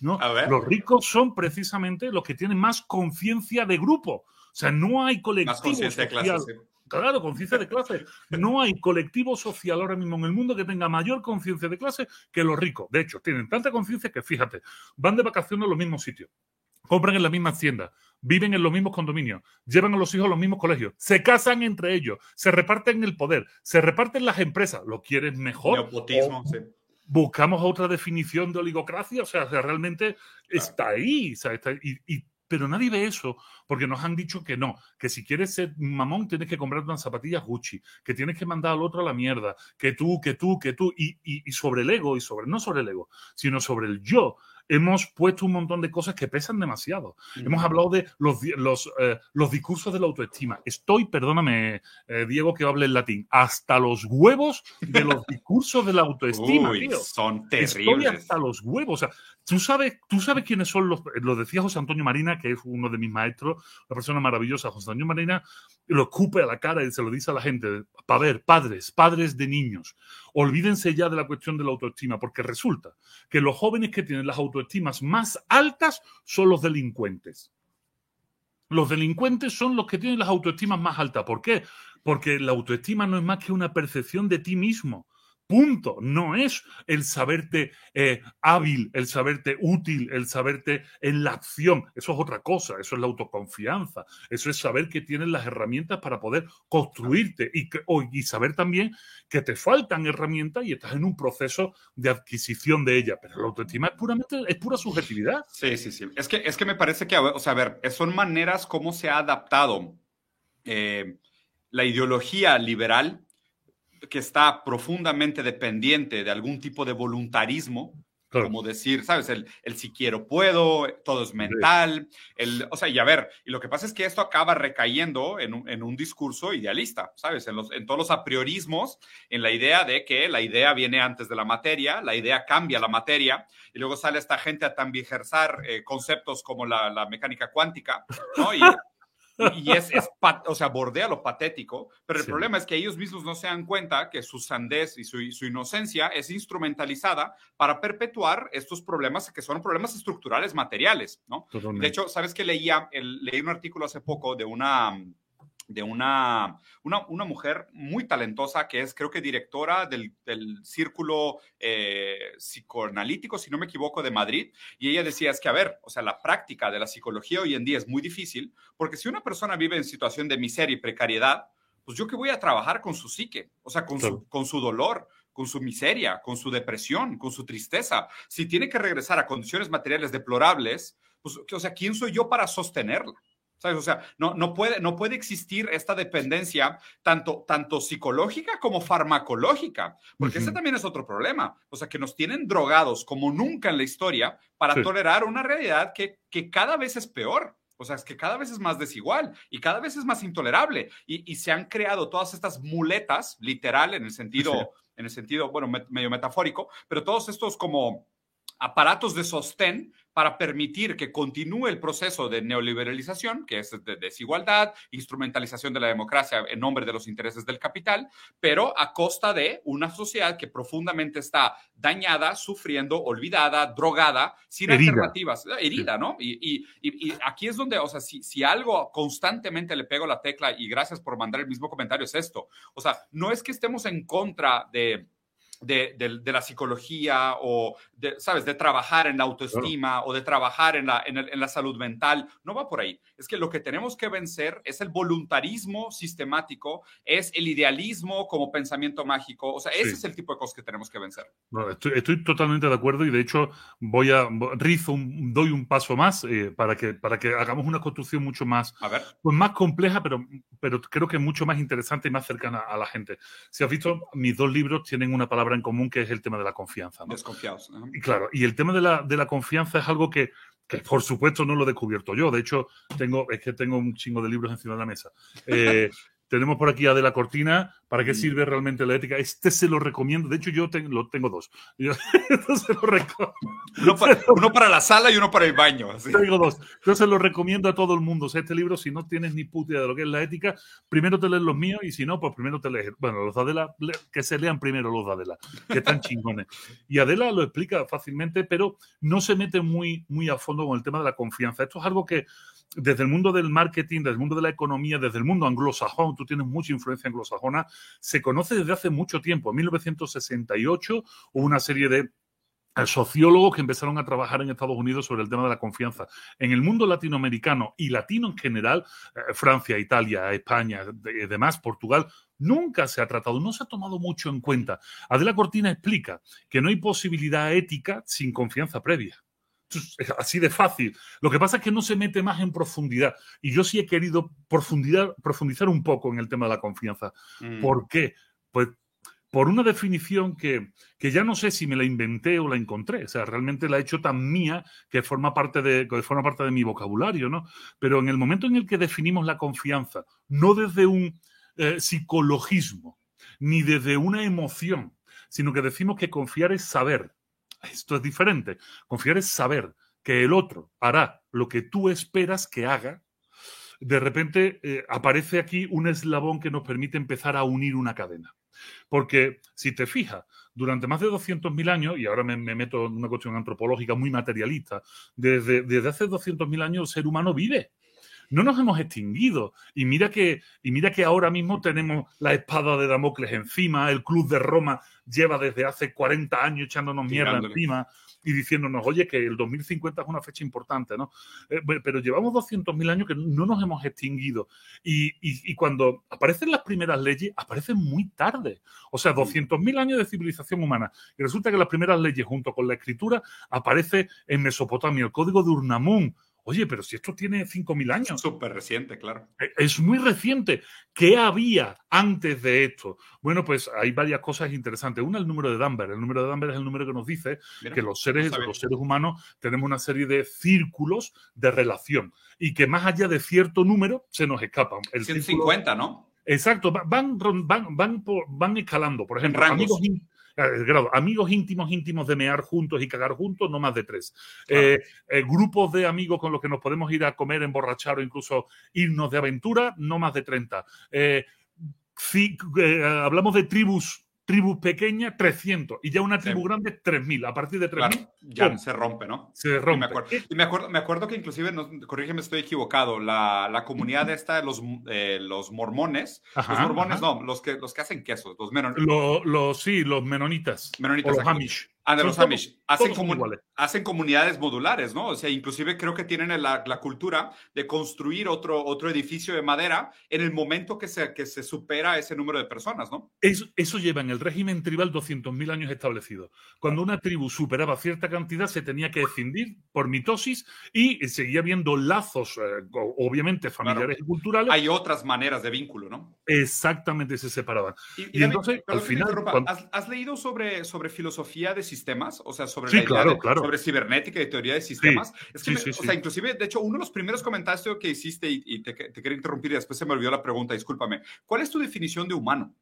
¿no? Los ricos son precisamente los que tienen más conciencia de grupo. O sea, no hay colectivo social. De clase, Claro, conciencia de clase. No hay colectivo social ahora mismo en el mundo que tenga mayor conciencia de clase que los ricos. De hecho, tienen tanta conciencia que, fíjate, van de vacaciones a los mismos sitios, compran en la misma hacienda, viven en los mismos condominios, llevan a los hijos a los mismos colegios, se casan entre ellos, se reparten el poder, se reparten las empresas. ¿Lo quieres mejor? sí. Buscamos otra definición de oligocracia, o sea, realmente está ahí, pero nadie ve eso porque nos han dicho que no, que si quieres ser mamón tienes que comprar unas zapatillas Gucci, que tienes que mandar al otro a la mierda, que tú, que tú, que tú, y, y sobre el ego, y sobre, no sobre el ego, sino sobre el yo, hemos puesto un montón de cosas que pesan demasiado. Hemos hablado de los, los, eh, los, discursos de la autoestima. Estoy, perdóname, eh, Diego, que hable en latín, hasta los huevos de los discursos de la autoestima. Son terribles. Estoy hasta los huevos. O sea, tú sabes, tú sabes quiénes son los. Lo decía José Antonio Marina, que es uno de mis maestros, una persona maravillosa. José Antonio Marina lo escupe a la cara y se lo dice a la gente: para ver, padres, padres de niños, olvídense ya de la cuestión de la autoestima, porque resulta que los jóvenes que tienen las autoestimas más altas son los delincuentes. Los delincuentes son los que tienen las autoestimas más altas. ¿Por qué? Porque la autoestima no es más que una percepción de ti mismo. Punto. No es el saberte eh, hábil, el saberte útil, el saberte en la acción. Eso es otra cosa. Eso es la autoconfianza. Eso es saber que tienes las herramientas para poder construirte y, y saber también que te faltan herramientas y estás en un proceso de adquisición de ellas. Pero la autoestima es puramente, pura subjetividad. Sí, sí, sí. Es que, es que me parece que, o sea, ver, son maneras como se ha adaptado eh, la ideología liberal que está profundamente dependiente de algún tipo de voluntarismo, como decir, ¿sabes? El, el, si quiero puedo, todo es mental, el, o sea, y a ver, y lo que pasa es que esto acaba recayendo en un, en un discurso idealista, ¿sabes? En, los, en todos los apriorismos, en la idea de que la idea viene antes de la materia, la idea cambia la materia, y luego sale esta gente a también eh, conceptos como la, la, mecánica cuántica, ¿no? Y, y es, o sea, bordea lo patético, pero el problema es que ellos mismos no se dan cuenta que su sandez y su, inocencia es instrumentalizada para perpetuar estos problemas que son problemas estructurales materiales, ¿no? De hecho, ¿sabes que leía? leí un artículo hace poco de una de una, una, mujer muy talentosa que es, creo que, directora del, Círculo eh, Psicoanalítico, si no me equivoco, de Madrid. Y ella decía, es que, a ver, o sea, la práctica de la psicología hoy en día es muy difícil, porque si una persona vive en situación de miseria y precariedad, pues yo que voy a trabajar con su psique, o sea, con, su, con su dolor, con su miseria, con su depresión, con su tristeza. Si tiene que regresar a condiciones materiales deplorables, pues, o sea, ¿quién soy yo para sostenerla? O sea, no, no, puede, no puede existir esta dependencia tanto, tanto psicológica como farmacológica, porque ese también es otro problema. O sea, que nos tienen drogados como nunca en la historia para tolerar una realidad que, que cada vez es peor. O sea, es que cada vez es más desigual y cada vez es más intolerable. Y, se han creado todas estas muletas, literal, en el sentido, en el sentido, bueno, medio metafórico, pero todos estos como aparatos de sostén para permitir que continúe el proceso de neoliberalización, que es de desigualdad, instrumentalización de la democracia en nombre de los intereses del capital, pero a costa de una sociedad que profundamente está dañada, sufriendo, olvidada, drogada, sin alternativas, herida, ¿no? Y, aquí es donde, o sea, si, si algo constantemente le pego la tecla, y gracias por mandar el mismo comentario, es esto. O sea, no es que estemos en contra de de, la psicología o, de, ¿sabes?, de trabajar en la autoestima o de trabajar en la, en, la salud mental. No va por ahí. Es que lo que tenemos que vencer es el voluntarismo sistemático, es el idealismo como pensamiento mágico. O sea, ese es el tipo de cosas que tenemos que vencer. estoy, totalmente de acuerdo y de hecho voy a, rizo, doy un paso más eh, para, que, para que hagamos una construcción mucho más, Pues más compleja, pero, pero creo que mucho más interesante y más cercana a la gente. Si has visto, mis dos libros tienen una palabra en común que es el tema de la confianza. Desconfiados. Y claro, y el tema de la, de la confianza es algo que, que, por supuesto no lo he descubierto yo. De hecho, tengo, es que tengo un chingo de libros encima de la mesa. Eh, tenemos por aquí a De la Cortina. ¿Para qué mm. sirve realmente la ética? Este se lo recomiendo. De hecho, yo lo tengo dos. Yo, se lo uno, para, la sala y uno para el baño. Tengo dos. Yo se lo recomiendo a todo el mundo. O sea, este libro, si no tienes ni puta idea de lo que es la ética, primero te lees los míos y si no, pues primero te lees. Bueno, los de Adela, que se lean primero los de Adela, que están chingones. Y Adela lo explica fácilmente, pero no se mete muy, muy a fondo con el tema de la confianza. Esto es algo que desde el mundo del marketing, desde el mundo de la economía, desde el mundo anglosajón, tú tienes mucha influencia anglosajona, se conoce desde hace mucho tiempo. En 1968 hubo una serie de eh, sociólogos que empezaron a trabajar en Estados Unidos sobre el tema de la confianza. En el mundo latinoamericano y latino en general, eh, Francia, Italia, España, y demás, Portugal, nunca se ha tratado, no se ha tomado mucho en cuenta. Adela Cortina explica que no hay posibilidad ética sin confianza previa así de fácil. Lo que pasa es que no se mete más en profundidad. Y yo sí he querido profundizar, profundizar un poco en el tema de la confianza. Mm. ¿Por qué? Pues por una definición que, que, ya no sé si me la inventé o la encontré. O sea, realmente la he hecho tan mía que forma parte de, que forma parte de mi vocabulario, ¿no? Pero en el momento en el que definimos la confianza, no desde un eh, psicologismo, ni desde una emoción, sino que decimos que confiar es saber, esto es diferente. Confiar es saber que el otro hará lo que tú esperas que haga. De repente eh, aparece aquí un eslabón que nos permite empezar a unir una cadena. Porque si te fijas, durante más de 200.000 años, y ahora me, meto en una cuestión antropológica muy materialista, desde, desde hace 200.000 años el ser humano vive no nos hemos extinguido. Y mira que, y mira que ahora mismo tenemos la espada de Damocles encima, el Club de Roma lleva desde hace 40 años echándonos mierda encima y diciéndonos, oye, que el 2050 es una fecha importante, ¿no? Eh, pero llevamos 200.000 años que no nos hemos extinguido. Y, y, cuando aparecen las primeras leyes, aparecen muy tarde. O sea, 200.000 años de civilización humana. Y resulta que las primeras leyes, junto con la escritura, aparece en Mesopotamia, el código de Urnamún Oye, pero si esto tiene 5.000 años. Súper reciente, claro. E, es muy reciente. ¿Qué había antes de esto? Bueno, pues hay varias cosas interesantes. Una, el número de Dunbar. El número de Dunbar es el número que nos dice que los seres, los seres humanos tenemos una serie de círculos de relación y que más allá de cierto número se nos escapan. El 150, ¿no? Exacto, van, van, van, van escalando. Por ejemplo, amigos, grado, amigos íntimos, íntimos de mear juntos y cagar juntos, no más de tres. Eh, eh, grupos de amigos con los que nos podemos ir a comer, emborrachar o incluso irnos de aventura, no más de 30. hablamos de tribus tribus pequeñas, 300. Y ya una tribu grande, 3.000. A partir de 3.000. ya se rompe, ¿no? Se rompe. Y me acuerdo, me acuerdo, que inclusive, no, corrígeme, estoy equivocado, la, la comunidad esta de los, eh, los mormones, los mormones no, los que, los que hacen quesos, los menonitas. Los, sí, los menonitas. Menonitas. O los Hamish. Ah, de los Amish. Hacen, hacen, comunidades modulares, ¿no? O sea, inclusive creo que tienen la, la, cultura de construir otro, otro edificio de madera en el momento que se, que se supera ese número de personas, ¿no? Eso, eso lleva en el régimen tribal 200.000 años establecido. Cuando una tribu superaba cierta cantidad, se tenía que escindir por mitosis y seguía habiendo lazos, eh, obviamente familiares y culturales. Hay otras maneras de vínculo, ¿no? Exactamente, se separaban. Y, entonces, al final. ¿Has, ¿Has, leído sobre, sobre filosofía de sistemas, o sea, sobre, sobre cibernética y teoría de sistemas. es que, o sea, inclusive, de hecho, uno de los primeros comentarios que hiciste, y, te, te quería interrumpir y después se me olvidó la pregunta, discúlpame, ¿cuál es tu definición de humano?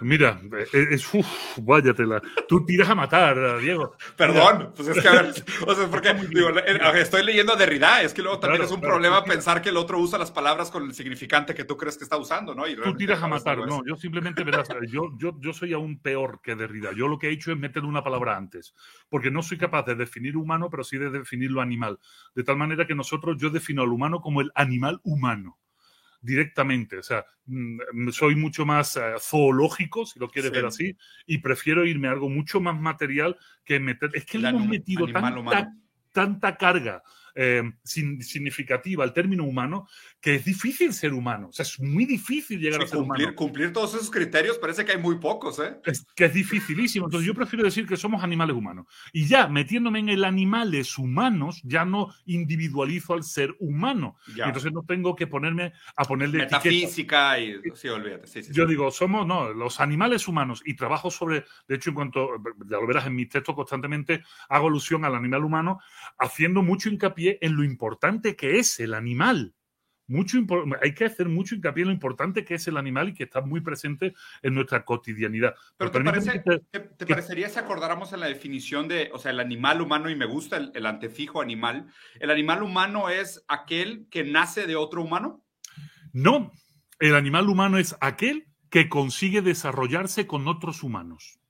Mira, e, es, uf, váyatela. Tú tiras a matar, Diego. Perdón, pues es que a ver, o sea, porque digo, estoy leyendo a Derrida, es que luego también es un problema pensar que el otro usa las palabras con el significante que tú crees que está usando, ¿no? tú tiras a matar, no, yo simplemente, verás, yo, yo, yo soy aún peor que Derrida. Yo lo que he hecho es meter una palabra antes, porque no soy capaz de definir humano, pero sí de definir lo animal. De tal manera que nosotros, yo defino al humano como el animal humano directamente. O sea, mm, soy mucho más eh, zoológico, si lo quieres ver así, y prefiero irme a algo mucho más material que meter. Es que le hemos metido tanta, tanta carga eh, significativa al término humano, que es difícil ser humano. O sea, es muy difícil llegar a ser cumplir, humano. Cumplir todos esos criterios parece que hay muy pocos, ¿eh? Es, que es dificilísimo. Entonces yo prefiero decir que somos animales humanos. Y ya, metiéndome en el animales humanos, ya no individualizo al ser humano. entonces no tengo que ponerme a ponerle Metafísica y... Sí, olvídate. Sí, yo digo, somos, no, los animales humanos y trabajo sobre, de hecho, en cuanto, ya lo verás en mis textos constantemente, hago alusión al animal humano, haciendo mucho hincapié en lo importante que es el animal. Mucho hay que hacer mucho hincapié en lo importante que es el animal y que está muy presente en nuestra cotidianidad. Pero ¿te, parecería si acordáramos en la definición de, o sea, el animal humano, y me gusta el, el antefijo animal, ¿el animal humano es aquel que nace de otro humano? No, el animal humano es aquel que consigue desarrollarse con otros humanos.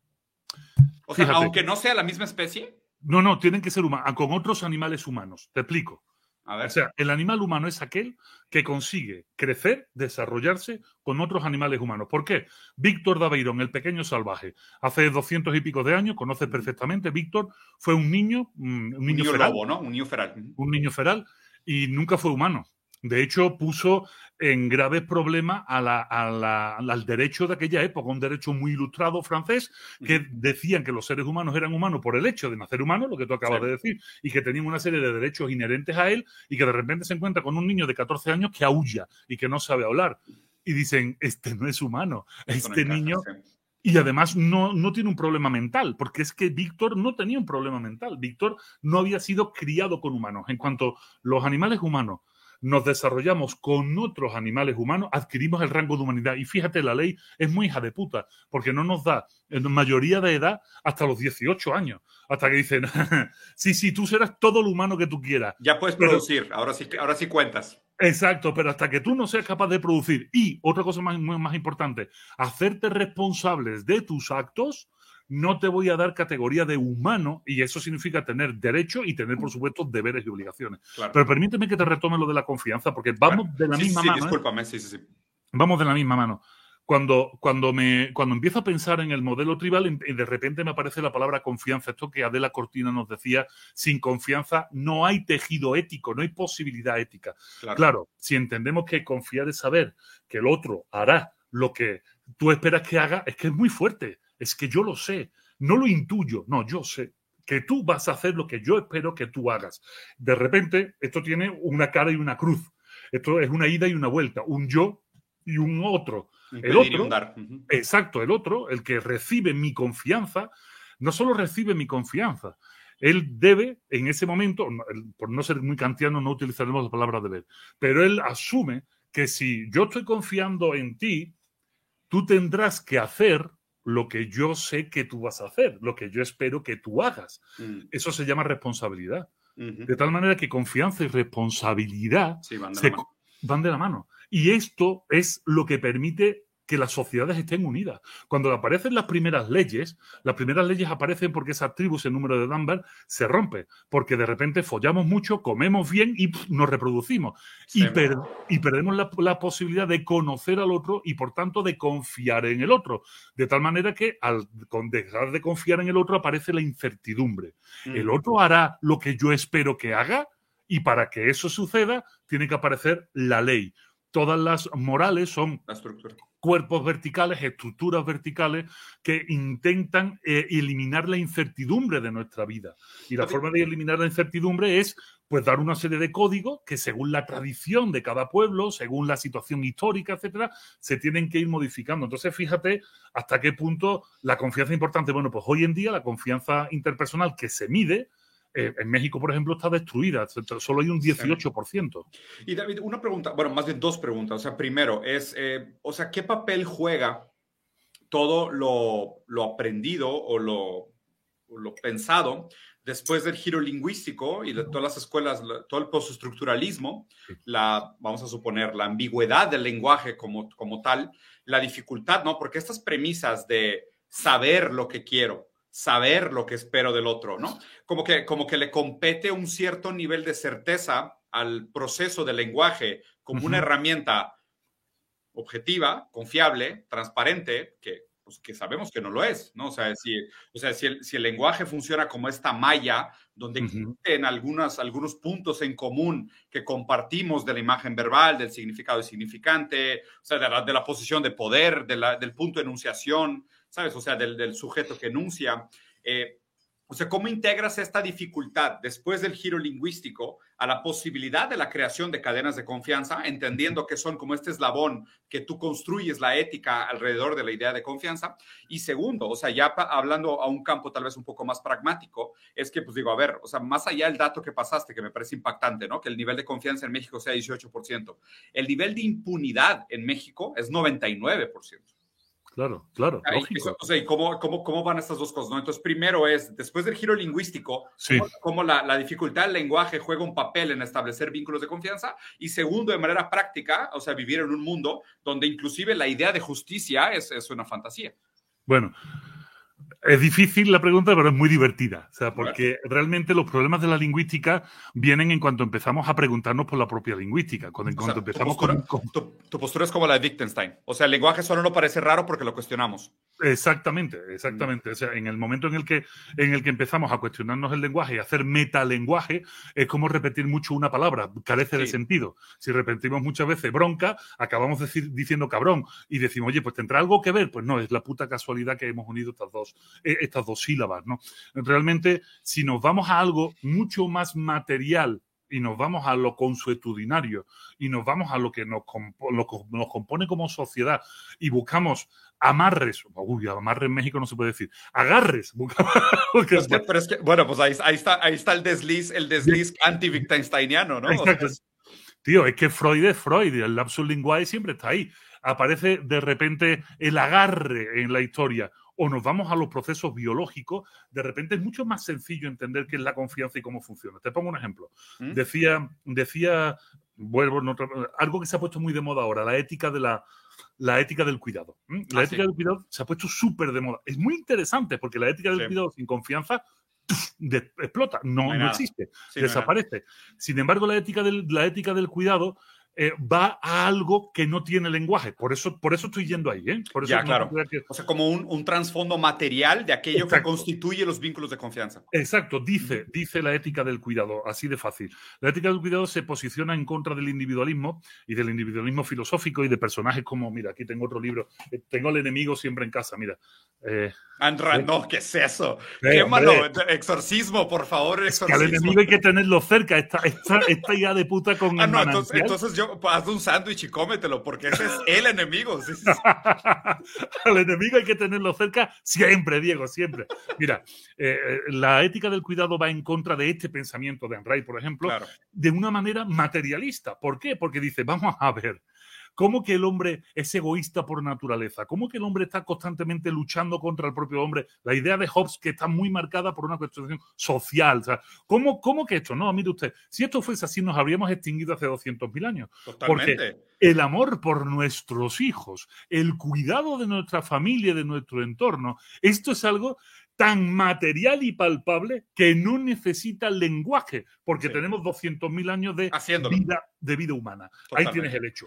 O sea, aunque no sea la misma especie. No, no, tienen que ser humanos, con otros animales humanos. Te explico. A ver. O sea, el animal humano es aquel que consigue crecer, desarrollarse con otros animales humanos. ¿Por qué? Víctor Daveirón, el pequeño salvaje, hace doscientos y pico de años, conoce perfectamente, Víctor fue un niño, mm, un niño, un niño feral, ¿no? Un niño feral. Un niño feral y nunca fue humano. De hecho, puso en graves problemas al derecho de aquella época, un derecho muy ilustrado francés, que decían que los seres humanos eran humanos por el hecho de nacer humanos, lo que tú acabas de decir, y que tenían una serie de derechos inherentes a él, y que de repente se encuentra con un niño de 14 años que aúlla y que no sabe hablar. Y dicen, este no es humano, este niño... Y además no, no tiene un problema mental, porque es que Víctor no tenía un problema mental. Víctor no había sido criado con humanos. En cuanto los animales humanos nos desarrollamos con otros animales humanos, adquirimos el rango de humanidad. Y fíjate, la ley es muy hija de puta, porque no nos da en mayoría de edad hasta los 18 años, hasta que dicen, sí, sí, tú serás todo lo humano que tú quieras. Ya puedes producir, ahora sí, ahora sí cuentas. Exacto, pero hasta que tú no seas capaz de producir y, otra cosa más, más importante, hacerte responsables de tus actos, no te voy a dar categoría de humano y eso significa tener derecho y tener, por supuesto, deberes y obligaciones. Pero permíteme que te retome lo de la confianza porque vamos de la misma mano. Discúlpame, sí, sí, sí. Vamos de la misma mano. Cuando, cuando, me, cuando empiezo a pensar en el modelo tribal, em, de repente me aparece la palabra confianza. Esto que Adela Cortina nos decía, sin confianza no hay tejido ético, no hay posibilidad ética. claro si entendemos que confiar es saber que el otro hará lo que tú esperas que haga, es que es muy fuerte es que yo lo sé, no lo intuyo, no, yo sé que tú vas a hacer lo que yo espero que tú hagas. De repente, esto tiene una cara y una cruz. Esto es una ida y una vuelta, un yo y un otro. el otro, exacto, el otro, el que recibe mi confianza, no solo recibe mi confianza, él debe, en ese momento, por no ser muy kantiano, no utilizaremos la palabra deber, pero él asume que si yo estoy confiando en ti, tú tendrás que hacer lo que yo sé que tú vas a hacer, lo que yo espero que tú hagas. Mm. Eso se llama responsabilidad. De tal manera que confianza y responsabilidad Sí, van de se la mano. van de la mano. Y esto es lo que permite que las sociedades estén unidas. Cuando aparecen las primeras leyes, las primeras leyes aparecen porque esas tribus, el número de Dunbar, se rompe, porque de repente follamos mucho, comemos bien y pff, nos reproducimos. Y, per- y perdemos la, la posibilidad de conocer al otro y por tanto de confiar en el otro. De tal manera que al con dejar de confiar en el otro aparece la incertidumbre. El Mm. otro hará lo que yo espero que haga y para que eso suceda tiene que aparecer la ley. Todas las morales son La estructura. Cuerpos verticales, estructuras verticales que intentan eh, eliminar la incertidumbre de nuestra vida. Y la forma de eliminar la incertidumbre es pues dar una serie de códigos que según la tradición de cada pueblo, según la situación histórica, etcétera, se tienen que ir modificando. Entonces, fíjate hasta qué punto la confianza es importante. Bueno, pues hoy en día la confianza interpersonal que se mide eh, en México, por ejemplo, está destruida. Solo hay un 18%. Y David, una pregunta, bueno, más bien dos preguntas. O sea, primero es, eh, o sea, ¿qué papel juega todo lo, lo aprendido o lo, o lo pensado después del giro lingüístico y de todas las escuelas, la- todo el postestructuralismo, la, vamos a suponer, la ambigüedad del lenguaje como, como tal, la dificultad, ¿no? Porque estas premisas de saber lo que quiero, saber lo que espero del otro, ¿no? Como que, como que le compete un cierto nivel de certeza al proceso del lenguaje como una herramienta objetiva, confiable, transparente, que, pues, que sabemos que no lo es, ¿no? O sea, si, o sea, si, el, si el lenguaje funciona como esta malla, donde Ujú. existen algunas, algunos puntos en común que compartimos de la imagen verbal, del significado y significante, o sea, de la, de la posición de poder, de la- del punto de enunciación, ¿sabes? O sea, del, del sujeto que enuncia. eh, o sea, ¿cómo integras esta dificultad después del giro lingüístico a la posibilidad de la creación de cadenas de confianza, entendiendo que son como este eslabón que tú construyes la ética alrededor de la idea de confianza? Y segundo, o sea, ya hablando a un campo tal vez un poco más pragmático, es que, pues digo, a ver, o sea, más allá del dato que pasaste, que me parece impactante, ¿no? Que el nivel de confianza en México sea 18%. El nivel de impunidad en México es 99%. Claro, claro, Ay, lógico. eso, o sea, ¿y cómo, cómo, cómo van estas dos cosas? ¿no? Entonces, primero es, después del giro lingüístico, Sí. cómo, cómo la, la dificultad del lenguaje juega un papel en establecer vínculos de confianza. Y segundo, de manera práctica, o sea, vivir en un mundo donde inclusive la idea de justicia es, es una fantasía. Bueno, es difícil la pregunta, pero es muy divertida. O sea, porque realmente los problemas de la lingüística vienen en cuanto empezamos a preguntarnos por la propia lingüística. Cuando, en O sea, cuanto tu empezamos postura- con, con- Tu, tu postura es como la de Wittgenstein. O sea, el lenguaje solo no parece raro porque lo cuestionamos. Exactamente, exactamente. O sea, en el momento en el que en el que empezamos a cuestionarnos el lenguaje y a hacer metalenguaje, es como repetir mucho una palabra, carece de sentido. Si repetimos muchas veces bronca, acabamos decir- diciendo cabrón y decimos, oye, pues tendrá algo que ver. Pues no, es la puta casualidad que hemos unido estas dos, eh, estas dos sílabas, ¿no? Realmente, si nos vamos a algo mucho más material y nos vamos a lo consuetudinario y nos vamos a lo que nos, compo- lo co- nos compone como sociedad y buscamos amarres, uy, amarre en México no se puede decir, agarres, porque- Es que- pero es que, bueno, pues ahí, ahí está, ahí está el desliz, el desliz anti-Wittgensteiniano, ¿no? O sea, Exacto. Tío, es que Freud es Freud, el lapsus linguae siempre está ahí. Aparece de repente el agarre en la historia, o nos vamos a los procesos biológicos, de repente es mucho más sencillo entender qué es la confianza y cómo funciona. Te pongo un ejemplo. ¿Mm? Decía, decía, vuelvo otra- algo que se ha puesto muy de moda ahora, la ética de la, la ética del cuidado. La Ah, ética sí. del cuidado se ha puesto súper de moda. Es muy interesante porque la ética del Sí. cuidado sin confianza explota, no, No no existe, Sí, no, no. desaparece. Sin embargo, la ética del, la ética del cuidado eh, va a algo que no tiene lenguaje. Por eso, por eso estoy yendo ahí. ¿eh? Por eso Ya, claro. que- O sea, como un, un trasfondo material de aquello Exacto. que constituye los vínculos de confianza. Exacto, dice, dice la ética del cuidado, así de fácil. La ética del cuidado se posiciona en contra del individualismo y del individualismo filosófico y de personajes como, mira, aquí tengo otro libro, eh, tengo al enemigo siempre en casa, mira. Eh, Anra, no, ¿qué es eso? Eh, Quémalo, exorcismo, por favor, que al exorcismo. enemigo hay que tenerlo cerca, esta, esta, esta hija de puta con Ah, el no, entonces, entonces yo hazte un sándwich y cómetelo, porque ese es el enemigo. sí, sí, sí. Al enemigo hay que tenerlo cerca siempre, Diego, siempre. Mira, eh, eh, la ética del cuidado va en contra de este pensamiento de Enray, por ejemplo, Claro. de una manera materialista. ¿Por qué? Porque dice, vamos a ver, ¿Cómo que el hombre es egoísta por naturaleza? ¿Cómo que el hombre está constantemente luchando contra el propio hombre? La idea de Hobbes que está muy marcada por una cuestión social. ¿cómo, ¿Cómo que esto? No, mire usted, si esto fuese así, nos habríamos extinguido hace 200.000 años. Totalmente. Porque el amor por nuestros hijos, el cuidado de nuestra familia, de nuestro entorno, esto es algo tan material y palpable que no necesita lenguaje, porque tenemos 200.000 años de vida, de vida humana. Ahí tienes el hecho.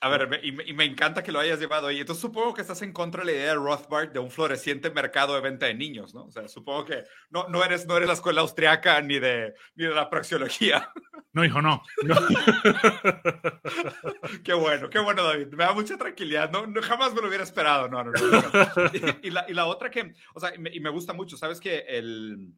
a, ver, y, me, encanta que lo hayas llevado ahí. Entonces supongo que estás en contra de la idea de Rothbard de un floreciente mercado de venta de niños, ¿no? O sea, supongo que no, no, eres, no eres la escuela austriaca ni de, ni de la praxeología. No, hijo, no. qué bueno, qué bueno, David. Me da mucha tranquilidad. No, jamás me lo hubiera esperado. No, no, no. y, la, y la otra que, o sea, y me gusta mucho, ¿sabes que el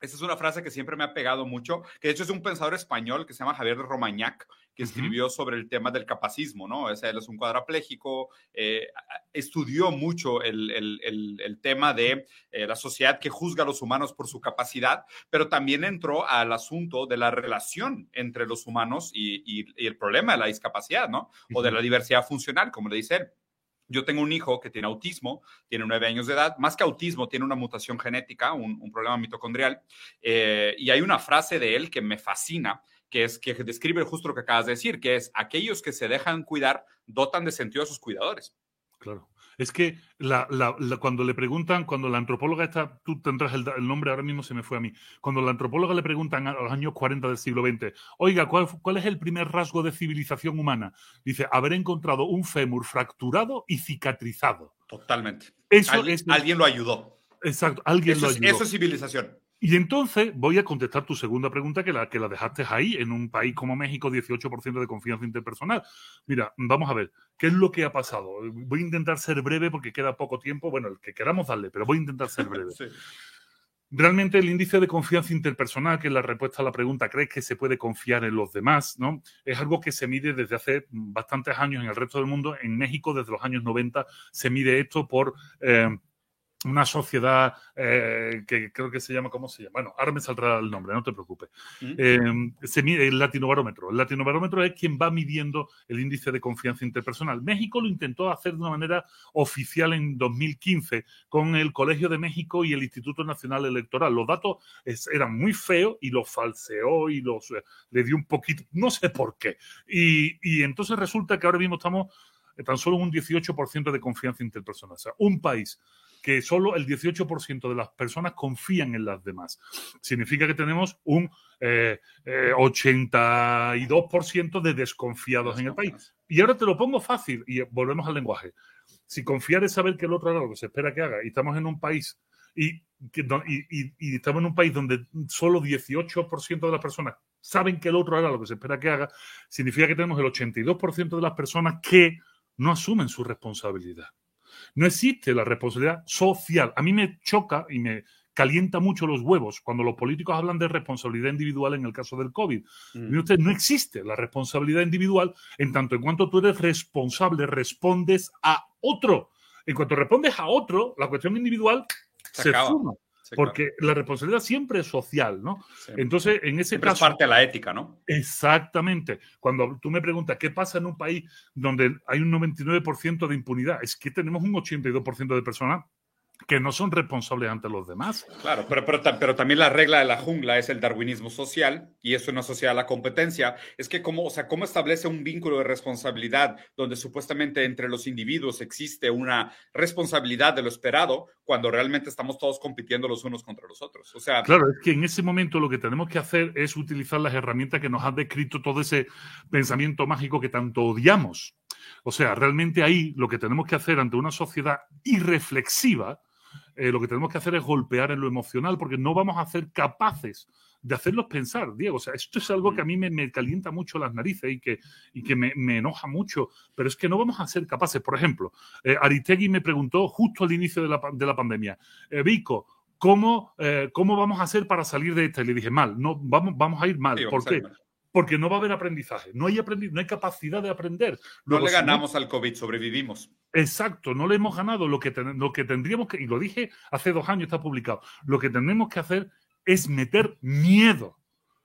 esa es una frase que siempre me ha pegado mucho, que de hecho es un pensador español que se llama Javier de Romagnac, que escribió sobre el tema del capacismo, ¿no? O sea, él es un cuadrapléjico, eh, estudió mucho el, el, el, tema de eh, la sociedad que juzga a los humanos por su capacidad, pero también entró al asunto de la relación entre los humanos y, y, el problema de la discapacidad, ¿no? O de la diversidad funcional, como le dice él. Yo tengo un hijo que tiene autismo, tiene nueve años de edad, más que autismo, tiene una mutación genética, un, problema mitocondrial, eh, y hay una frase de él que me fascina, que es que describe justo lo que acabas de decir, que es aquellos que se dejan cuidar dotan de sentido a sus cuidadores. Claro. Es que cuando le preguntan, cuando la antropóloga está, tú tendrás el, nombre, ahora mismo se me fue a mí, cuando la antropóloga le preguntan a los años 40 del siglo XX, oiga, ¿cuál, ¿cuál, es el primer rasgo de civilización humana? Dice, haber encontrado un fémur fracturado y cicatrizado. Totalmente. Eso alguien lo ayudó. Exacto, alguien lo ayudó. eso es civilización. Y entonces voy a contestar tu segunda pregunta, que la, que la dejaste ahí, en un país como México, 18% de confianza interpersonal. Mira, vamos a ver, ¿qué es lo que ha pasado? Voy a intentar ser breve porque queda poco tiempo, bueno, el que queramos darle, pero voy a intentar ser breve. Realmente el índice de confianza interpersonal, que es la respuesta a la pregunta, ¿crees que se puede confiar en los demás? ¿no? Es algo que se mide desde hace bastantes años en el resto del mundo. En México, desde los años 90, se mide esto por... Eh, una sociedad eh, que creo que se llama, ¿cómo se llama? Bueno, ahora me saldrá el nombre, no te preocupes. Eh, se mide el latinobarómetro. El latinobarómetro es quien va midiendo el índice de confianza interpersonal. México lo intentó hacer de una manera oficial en 2015 con el Colegio de México y el Instituto Nacional Electoral. Los datos eran muy feos y los falseó y los eh, le dio un poquito, no sé por qué. Y, y entonces resulta que ahora mismo estamos tan solo un 18% de confianza interpersonal. O sea, un país que solo el 18% de las personas confían en las demás. Significa que tenemos un 82% eh, eh, de desconfiados en el país. Y ahora te lo pongo fácil y volvemos al lenguaje. Si confiar es saber que el otro hará lo que se espera que haga y estamos en un país y, y, estamos en un país donde solo 18% de las personas saben que el otro hará lo que se espera que haga, significa que tenemos el 82% de las personas que no asumen su responsabilidad. No existe la responsabilidad social. A mí me choca y me calienta mucho los huevos cuando los políticos hablan de responsabilidad individual en el caso del COVID. Mm. Usted, no existe la responsabilidad individual en tanto en cuanto tú eres responsable, respondes a otro. En cuanto respondes a otro, la cuestión individual se, fuma porque la responsabilidad siempre es social, ¿no? Entonces, en ese caso. Es parte de la ética, ¿no? Exactamente. Cuando tú me preguntas qué pasa en un país donde hay un 99% de impunidad, es que tenemos un 82% de personas que no son responsables ante los demás. Claro, pero, pero, pero, también la regla de la jungla es el darwinismo social y eso no asocia a la competencia. Es que cómo, o sea, cómo establece un vínculo de responsabilidad donde supuestamente entre los individuos existe una responsabilidad de lo esperado cuando realmente estamos todos compitiendo los unos contra los otros. O sea, claro, es que en ese momento lo que tenemos que hacer es utilizar las herramientas que nos han descrito todo ese pensamiento mágico que tanto odiamos. O sea, realmente ahí lo que tenemos que hacer ante una sociedad irreflexiva eh, lo que tenemos que hacer es golpear en lo emocional porque no vamos a ser capaces de hacerlos pensar, Diego. O sea, esto es algo que a mí me, calienta mucho las narices y que, y que me, enoja mucho, pero es que no vamos a ser capaces. Por ejemplo, eh, Aritegui me preguntó justo al inicio de la, de la pandemia, eh, Vico, ¿cómo, ¿cómo vamos a hacer para salir de esta? Y le dije, mal, no, vamos, vamos a ir mal. ¿Por qué? Porque no va a haber aprendizaje, no hay, no hay capacidad de aprender. no le ganamos al COVID, sobrevivimos. Exacto, no le hemos ganado. Lo que, lo que tendríamos que, y lo dije hace dos años, está publicado, lo que tenemos que hacer es meter miedo,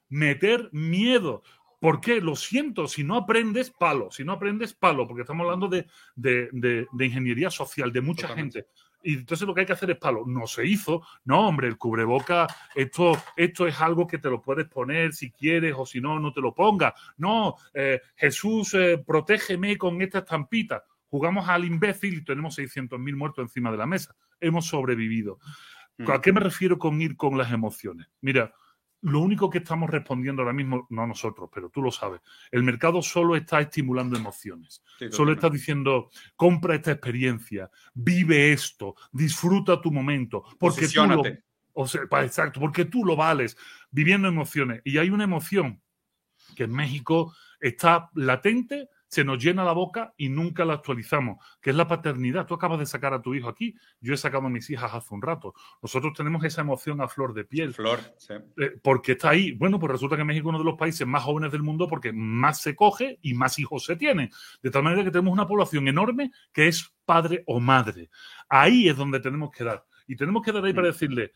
meter miedo. ¿Por qué? Lo siento, si no aprendes, palo, si no aprendes, palo, porque estamos hablando de, de, de, ingeniería social, de mucha gente. Y entonces lo que hay que hacer es palo. No se hizo. No, hombre, el cubreboca, esto, esto es algo que te lo puedes poner si quieres o si no, no te lo pongas. No, eh, Jesús, eh, protégeme con esta estampita. Jugamos al imbécil y tenemos 600.000 muertos encima de la mesa. Hemos sobrevivido. ¿A mm. qué me refiero con ir con las emociones? Mira, lo único que estamos respondiendo ahora mismo, no nosotros, pero tú lo sabes, el mercado solo está estimulando emociones. solo está diciendo, compra esta experiencia, vive esto, disfruta tu momento, porque tú lo, o sea, exacto, porque tú lo vales, viviendo emociones. Y hay una emoción que en México está latente, se nos llena la boca y nunca la actualizamos, que es la paternidad. Tú acabas de sacar a tu hijo aquí, yo he sacado a mis hijas hace un rato. Nosotros tenemos esa emoción a flor de piel. Flor, sí. Eh, porque está ahí. Bueno, pues resulta que México es uno de los países más jóvenes del mundo porque más se coge y más hijos se tienen. De tal manera que tenemos una población enorme que es padre o madre. Ahí es donde tenemos que dar. Y tenemos que dar ahí para mm. decirle,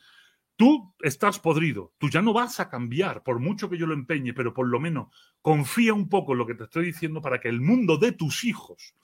Tú estás podrido, tú ya no vas a cambiar, por mucho que yo lo empeñe, pero por lo menos confía un poco en lo que te estoy diciendo para que el mundo de tus hijos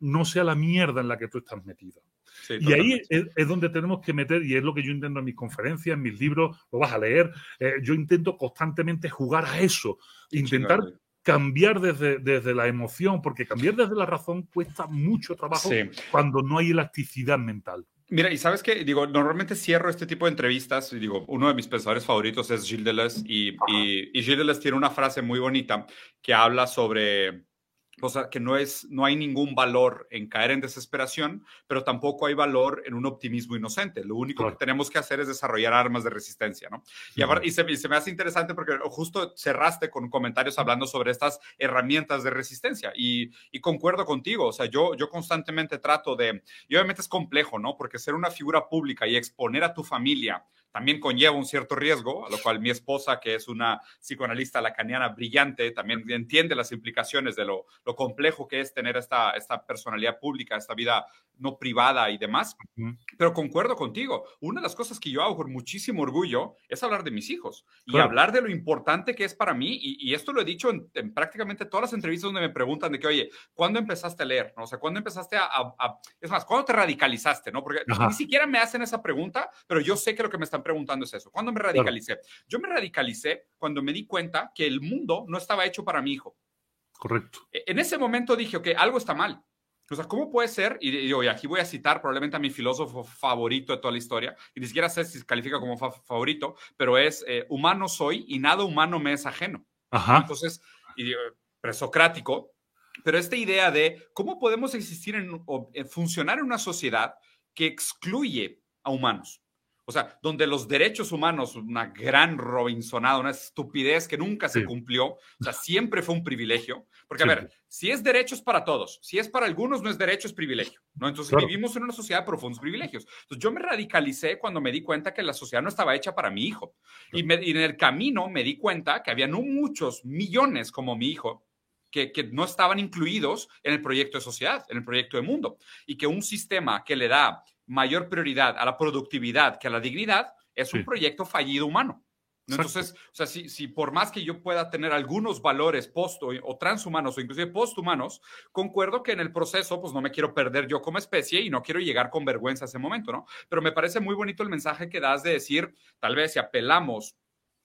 No, sea, la mierda en la que tú estás metido. y ahí es, donde tenemos que meter, y es lo que yo intento en mis conferencias, en mis libros, lo vas a leer, eh, yo intento constantemente jugar a eso, intentar cambiar desde, desde, la emoción, porque cambiar desde la razón cuesta mucho trabajo cuando no hay elasticidad mental. Mira, y sabes que, digo, normalmente cierro este tipo de entrevistas, y digo, uno de mis pensadores favoritos es Gilles Deleuze, y, y, y Gilles Deleuze tiene una frase muy bonita que habla sobre o sea, que no, es, no hay ningún valor en caer en desesperación, pero tampoco hay valor en un optimismo inocente. Lo único que tenemos que hacer es desarrollar armas de resistencia, ¿no? Y, y, se, se, me hace interesante porque justo cerraste con comentarios hablando sobre estas herramientas de resistencia y, y, concuerdo contigo, o sea, yo, yo constantemente trato de, y obviamente es complejo, ¿no? Porque ser una figura pública y exponer a tu familia también conlleva un cierto riesgo, a lo cual mi esposa, que es una psicoanalista lacaniana brillante, también entiende las implicaciones de lo, lo complejo que es tener esta, esta personalidad pública, esta vida no privada y demás. Pero concuerdo contigo, una de las cosas que yo hago con muchísimo orgullo es hablar de mis hijos y hablar de lo importante que es para mí. Y, esto lo he dicho en, prácticamente todas las entrevistas donde me preguntan de que, oye, ¿cuándo empezaste a leer? ¿No? O sea, ¿cuándo empezaste a, Es más, ¿cuándo te radicalizaste? ¿no? Porque ni siquiera me hacen esa pregunta, pero yo sé que lo que me están preguntando es eso. ¿Cuándo me radicalicé? Yo me radicalicé cuando me di cuenta que el mundo no estaba hecho para mi hijo. Correcto. E, en ese momento dije, ok, algo está mal. O sea, ¿cómo puede ser? Y, aquí voy a citar probablemente a mi filósofo favorito de toda la historia, y ni siquiera sé si se califica como favorito, pero es eh, humano soy y nada humano me es ajeno. Ajá. Entonces, y, presocrático, pero esta idea de cómo podemos existir en, o funcionar en una sociedad que excluye a humanos. O sea, donde los derechos humanos, una gran Robinsonada, una estupidez que nunca se cumplió, o sea, siempre fue un privilegio. Porque, a ver, si es derechos para todos, si es para algunos, no es derecho, es privilegio, ¿no? Entonces vivimos en una sociedad de profundos privilegios. Entonces yo me radicalicé cuando me di cuenta que la sociedad no estaba hecha para mi hijo. Y, y en el camino me di cuenta que había no muchos, millones como mi hijo, que, que, no estaban incluidos en el proyecto de sociedad, en el proyecto de mundo, y que un sistema que le da mayor prioridad a la productividad que a la dignidad, es un proyecto fallido humano. Entonces, o sea, si, si, por más que yo pueda tener algunos valores post o, transhumanos o inclusive posthumanos, concuerdo que en el proceso, pues no me quiero perder yo como especie y no quiero llegar con vergüenza a ese momento, ¿no? Pero me parece muy bonito el mensaje que das de decir, tal vez si apelamos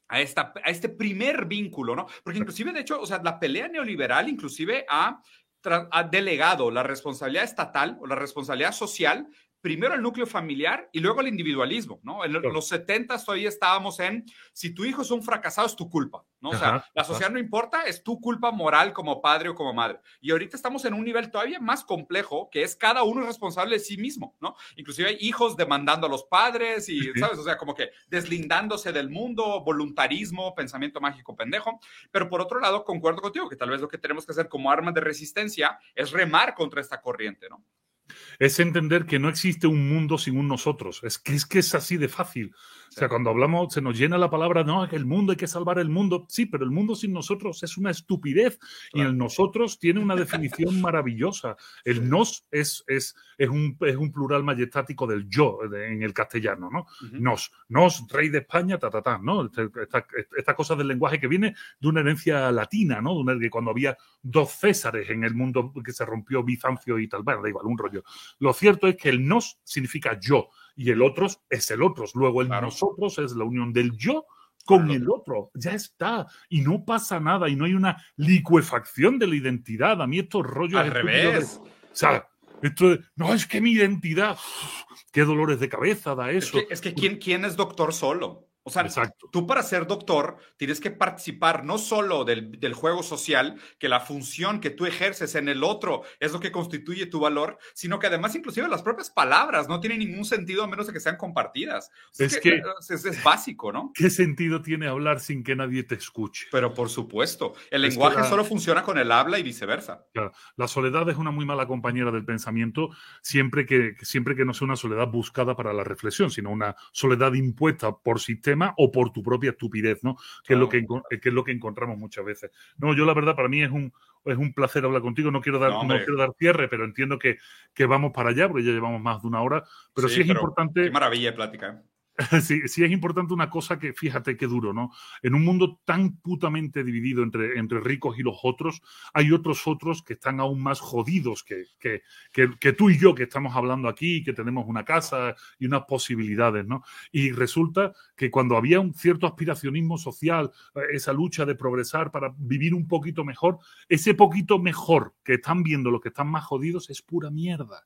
a, esta, a este primer vínculo, ¿no? Porque inclusive, de hecho, o sea, la pelea neoliberal inclusive ha ha delegado la responsabilidad estatal o la responsabilidad social primero el núcleo familiar y luego el individualismo, ¿no? En los 70 todavía estábamos en, si tu hijo es un fracasado, es tu culpa, ¿no? O sea, la sociedad no importa, es tu culpa moral como padre o como madre. Y ahorita estamos en un nivel todavía más complejo, que es cada uno responsable de sí mismo, ¿no? Inclusive hay hijos demandando a los padres y, ¿sabes? O sea, como que deslindándose del mundo, voluntarismo, pensamiento mágico pendejo. Pero por otro lado, concuerdo contigo que tal vez lo que tenemos que hacer como armas de resistencia es remar contra esta corriente, ¿no? Es entender que no existe un mundo sin nosotros. Es que es, que es así de fácil. O sea, cuando hablamos, se nos llena la palabra, no, que el mundo hay que salvar el mundo. Sí, pero el mundo sin nosotros es una estupidez. Y el nosotros tiene una definición maravillosa. El nos es, es, es, un, es un plural majestático del yo en el castellano, ¿no? Nos, nos, rey de España, ta, ta, ta, ¿no? Esta, esta, cosa del lenguaje que viene de una herencia latina, ¿no? De una, que cuando había dos Césares en el mundo que se rompió Bizancio y tal, bueno, da igual, un rollo. Lo cierto es que el nos significa yo y el otros es el otros. Luego el nosotros es la unión del yo con el otro. Ya está. Y no pasa nada y no hay una licuefacción de la identidad. A mí estos rollos... Al revés. o sea, esto de, no, es que mi identidad, qué dolores de cabeza da eso. Es que, ¿quién, ¿quién es doctor solo? O sea, tú para ser doctor tienes que participar no solo del, del, juego social, que la función que tú ejerces en el otro es lo que constituye tu valor, sino que además inclusive las propias palabras no tienen ningún sentido a menos de que sean compartidas. es que, es, básico, ¿no? ¿Qué sentido tiene hablar sin que nadie te escuche? Pero por supuesto, el lenguaje solo funciona con el habla y viceversa. la soledad es una muy mala compañera del pensamiento siempre que, siempre que no sea una soledad buscada para la reflexión, sino una soledad impuesta por sistema o por tu propia estupidez, ¿no? Que, es lo que, es lo que encontramos muchas veces. No, yo la verdad, para mí es un, es un placer hablar contigo. No quiero dar, no, quiero dar cierre, pero entiendo que, que, vamos para allá, porque ya llevamos más de una hora. Pero sí, es importante. Qué maravilla de plática. sí, es importante una cosa que, fíjate qué duro, ¿no? En un mundo tan putamente dividido entre, entre ricos y los otros, hay otros otros que están aún más jodidos que, que, que, tú y yo que estamos hablando aquí, que tenemos una casa y unas posibilidades, ¿no? Y resulta que cuando había un cierto aspiracionismo social, eh, esa lucha de progresar para vivir un poquito mejor, ese poquito mejor que están viendo los que están más jodidos es pura mierda.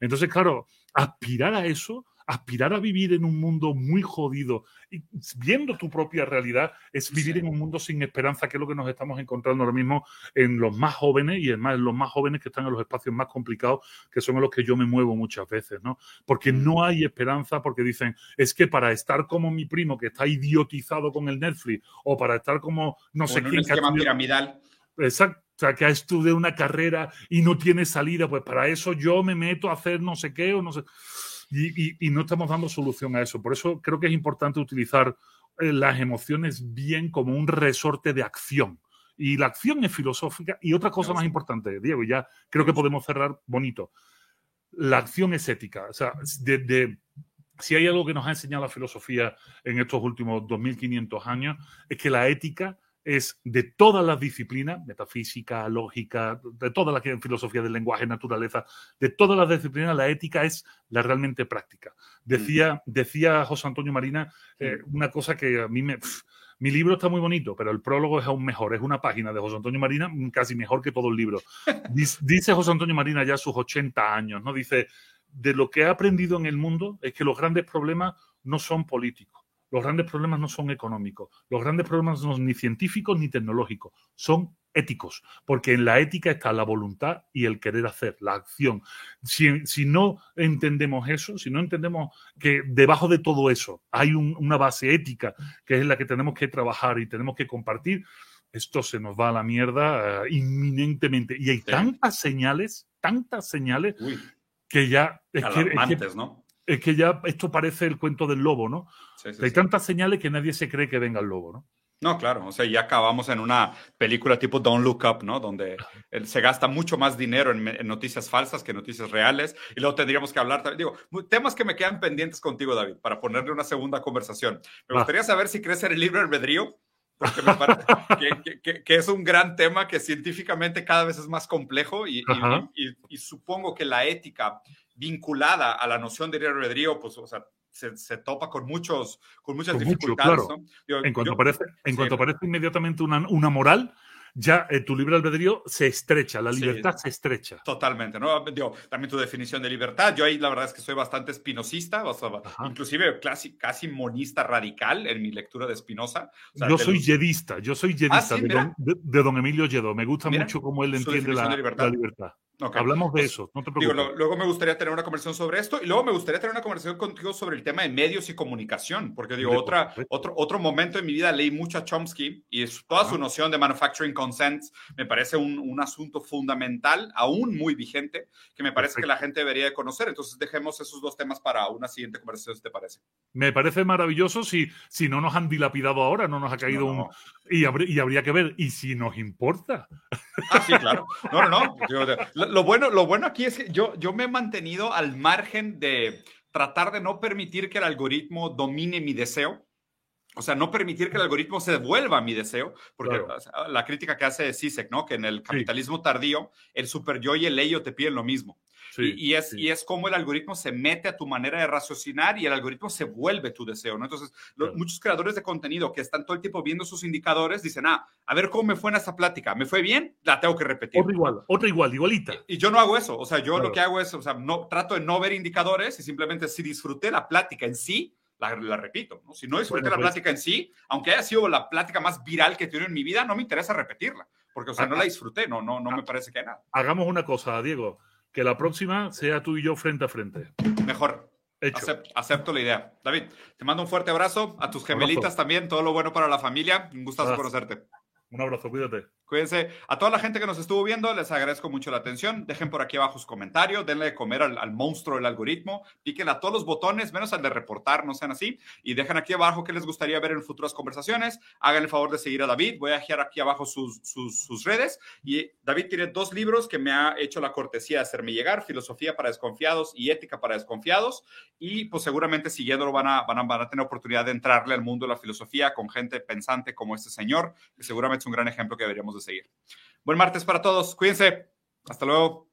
Entonces, claro, aspirar a eso aspirar a vivir en un mundo muy jodido y viendo tu propia realidad es vivir en un mundo sin esperanza, que es lo que nos estamos encontrando ahora mismo en los más jóvenes y en los más jóvenes que están en los espacios más complicados, que son en los que yo me muevo muchas veces, ¿no? Porque mm. no hay esperanza, porque dicen, es que para estar como mi primo que está idiotizado con el Netflix o para estar como no sé quién. Un piramidal. Exacto. O sea, que ha estudiado una carrera y no tiene salida, pues para eso yo me meto a hacer no sé qué o no sé. Y, no estamos dando solución a eso. Por eso creo que es importante utilizar eh, las emociones bien como un resorte de acción. Y la acción es filosófica. Y otra cosa más importante, Diego, ya creo que podemos cerrar bonito. La acción es ética. O sea, de, si hay algo que nos ha enseñado la filosofía en estos últimos 2500 años, es que la ética es de todas las disciplinas, metafísica, lógica, de toda la filosofía del lenguaje, naturaleza, de todas las disciplinas, la ética es la realmente práctica. Decía, decía José Antonio Marina eh, una cosa que a mí me... mi libro está muy bonito, pero el prólogo es aún mejor. Es una página de José Antonio Marina mm, casi mejor que todo el libro. Dice, José Antonio Marina ya sus 80 años, ¿no? Dice, de lo que ha aprendido en el mundo es que los grandes problemas no son políticos los grandes problemas no son económicos, los grandes problemas no son ni científicos ni tecnológicos, son éticos, porque en la ética está la voluntad y el querer hacer, la acción. Si, no entendemos eso, si no entendemos que debajo de todo eso hay una base ética que es la que tenemos que trabajar y tenemos que compartir, esto se nos va a la mierda eh, inminentemente. Y hay tantas señales, tantas señales que ya... Es que, ¿no? Es que ya esto parece el cuento del lobo, ¿no? Hay tantas señales que nadie se cree que venga el lobo, ¿no? No, claro, o sea, ya acabamos en una película tipo Don't Look Up, ¿no? Donde se gasta mucho más dinero en, noticias falsas que noticias reales. Y luego tendríamos que hablar, digo, temas que me quedan pendientes contigo, David, para ponerle una segunda conversación. Me gustaría saber si crees en el libre albedrío, porque me parece que, es un gran tema que científicamente cada vez es más complejo y, y supongo que la ética vinculada a la noción de libre albedrío, pues, o sea, se, topa con muchos con muchas dificultades. en cuanto, aparece, en cuanto aparece inmediatamente una, una moral, ya eh, tu libre albedrío se estrecha, la libertad se estrecha. Totalmente, ¿no? Digo, también tu definición de libertad. Yo ahí la verdad es que soy bastante espinosista, inclusive casi, casi monista radical en mi lectura de Spinoza. yo soy yedista, yo soy yedista ah, de, don, Emilio Yedo. Me gusta mucho cómo él entiende la, libertad. Hablamos de eso, no te preocupes. luego me gustaría tener una conversación sobre esto y luego me gustaría tener una conversación contigo sobre el tema de medios y comunicación, porque digo, otra, otro, otro momento en mi vida leí mucho a Chomsky y toda su noción de manufacturing consent me parece un, un asunto fundamental, aún muy vigente, que me parece que la gente debería de conocer. Entonces dejemos esos dos temas para una siguiente conversación, ¿te parece? Me parece maravilloso si, si no nos han dilapidado ahora, no nos ha caído un... Y, y habría que ver, ¿y si nos importa? Ah, sí, claro. No, no, no. Lo, bueno, lo bueno aquí es que yo, yo me he mantenido al margen de tratar de no permitir que el algoritmo domine mi deseo. O sea, no permitir que el algoritmo se devuelva mi deseo, porque la crítica que hace Sisek, ¿no? Que en el capitalismo tardío, el super yo y el ello te piden lo mismo y, es, y es como el algoritmo se mete a tu manera de raciocinar y el algoritmo se vuelve tu deseo, ¿no? Entonces, muchos creadores de contenido que están todo el tiempo viendo sus indicadores dicen, ah, a ver cómo me fue en esta plática, ¿me fue bien? La tengo que repetir. Otra igual, otra igual, igualita. Y, yo no hago eso, o sea, yo lo que hago es, o sea, no, trato de no ver indicadores y simplemente si disfruté la plática en sí, la, repito. ¿no? Si no disfruté la pues plática en sí, aunque haya sido la plática más viral que he tenido en mi vida, no me interesa repetirla, porque, o sea, no la disfruté, no, no, no me parece que hay nada. Hagamos una cosa, Diego que la próxima sea tú y yo frente a frente. Mejor. Acepto, la idea. David, te mando un fuerte abrazo. A tus gemelitas también. Todo lo bueno para la familia. Un gustazo conocerte. Un abrazo, cuídate. Cuídense. A toda la gente que nos estuvo viendo, les agradezco mucho la atención. Dejen por aquí abajo sus comentarios, denle de comer al, monstruo del algoritmo, piquen a todos los botones, menos al de reportar, no sean así. Y dejen aquí abajo qué les gustaría ver en futuras conversaciones. Hagan el favor de seguir a David. Voy a dejar aquí abajo sus, sus, redes. Y David tiene dos libros que me ha hecho la cortesía de hacerme llegar: Filosofía para Desconfiados y Ética para Desconfiados. Y pues seguramente siguiéndolo van a, van a, van a tener oportunidad de entrarle al mundo de la filosofía con gente pensante como este señor, que seguramente es un gran ejemplo que deberíamos seguir. Buen martes para todos. Cuídense. Hasta luego.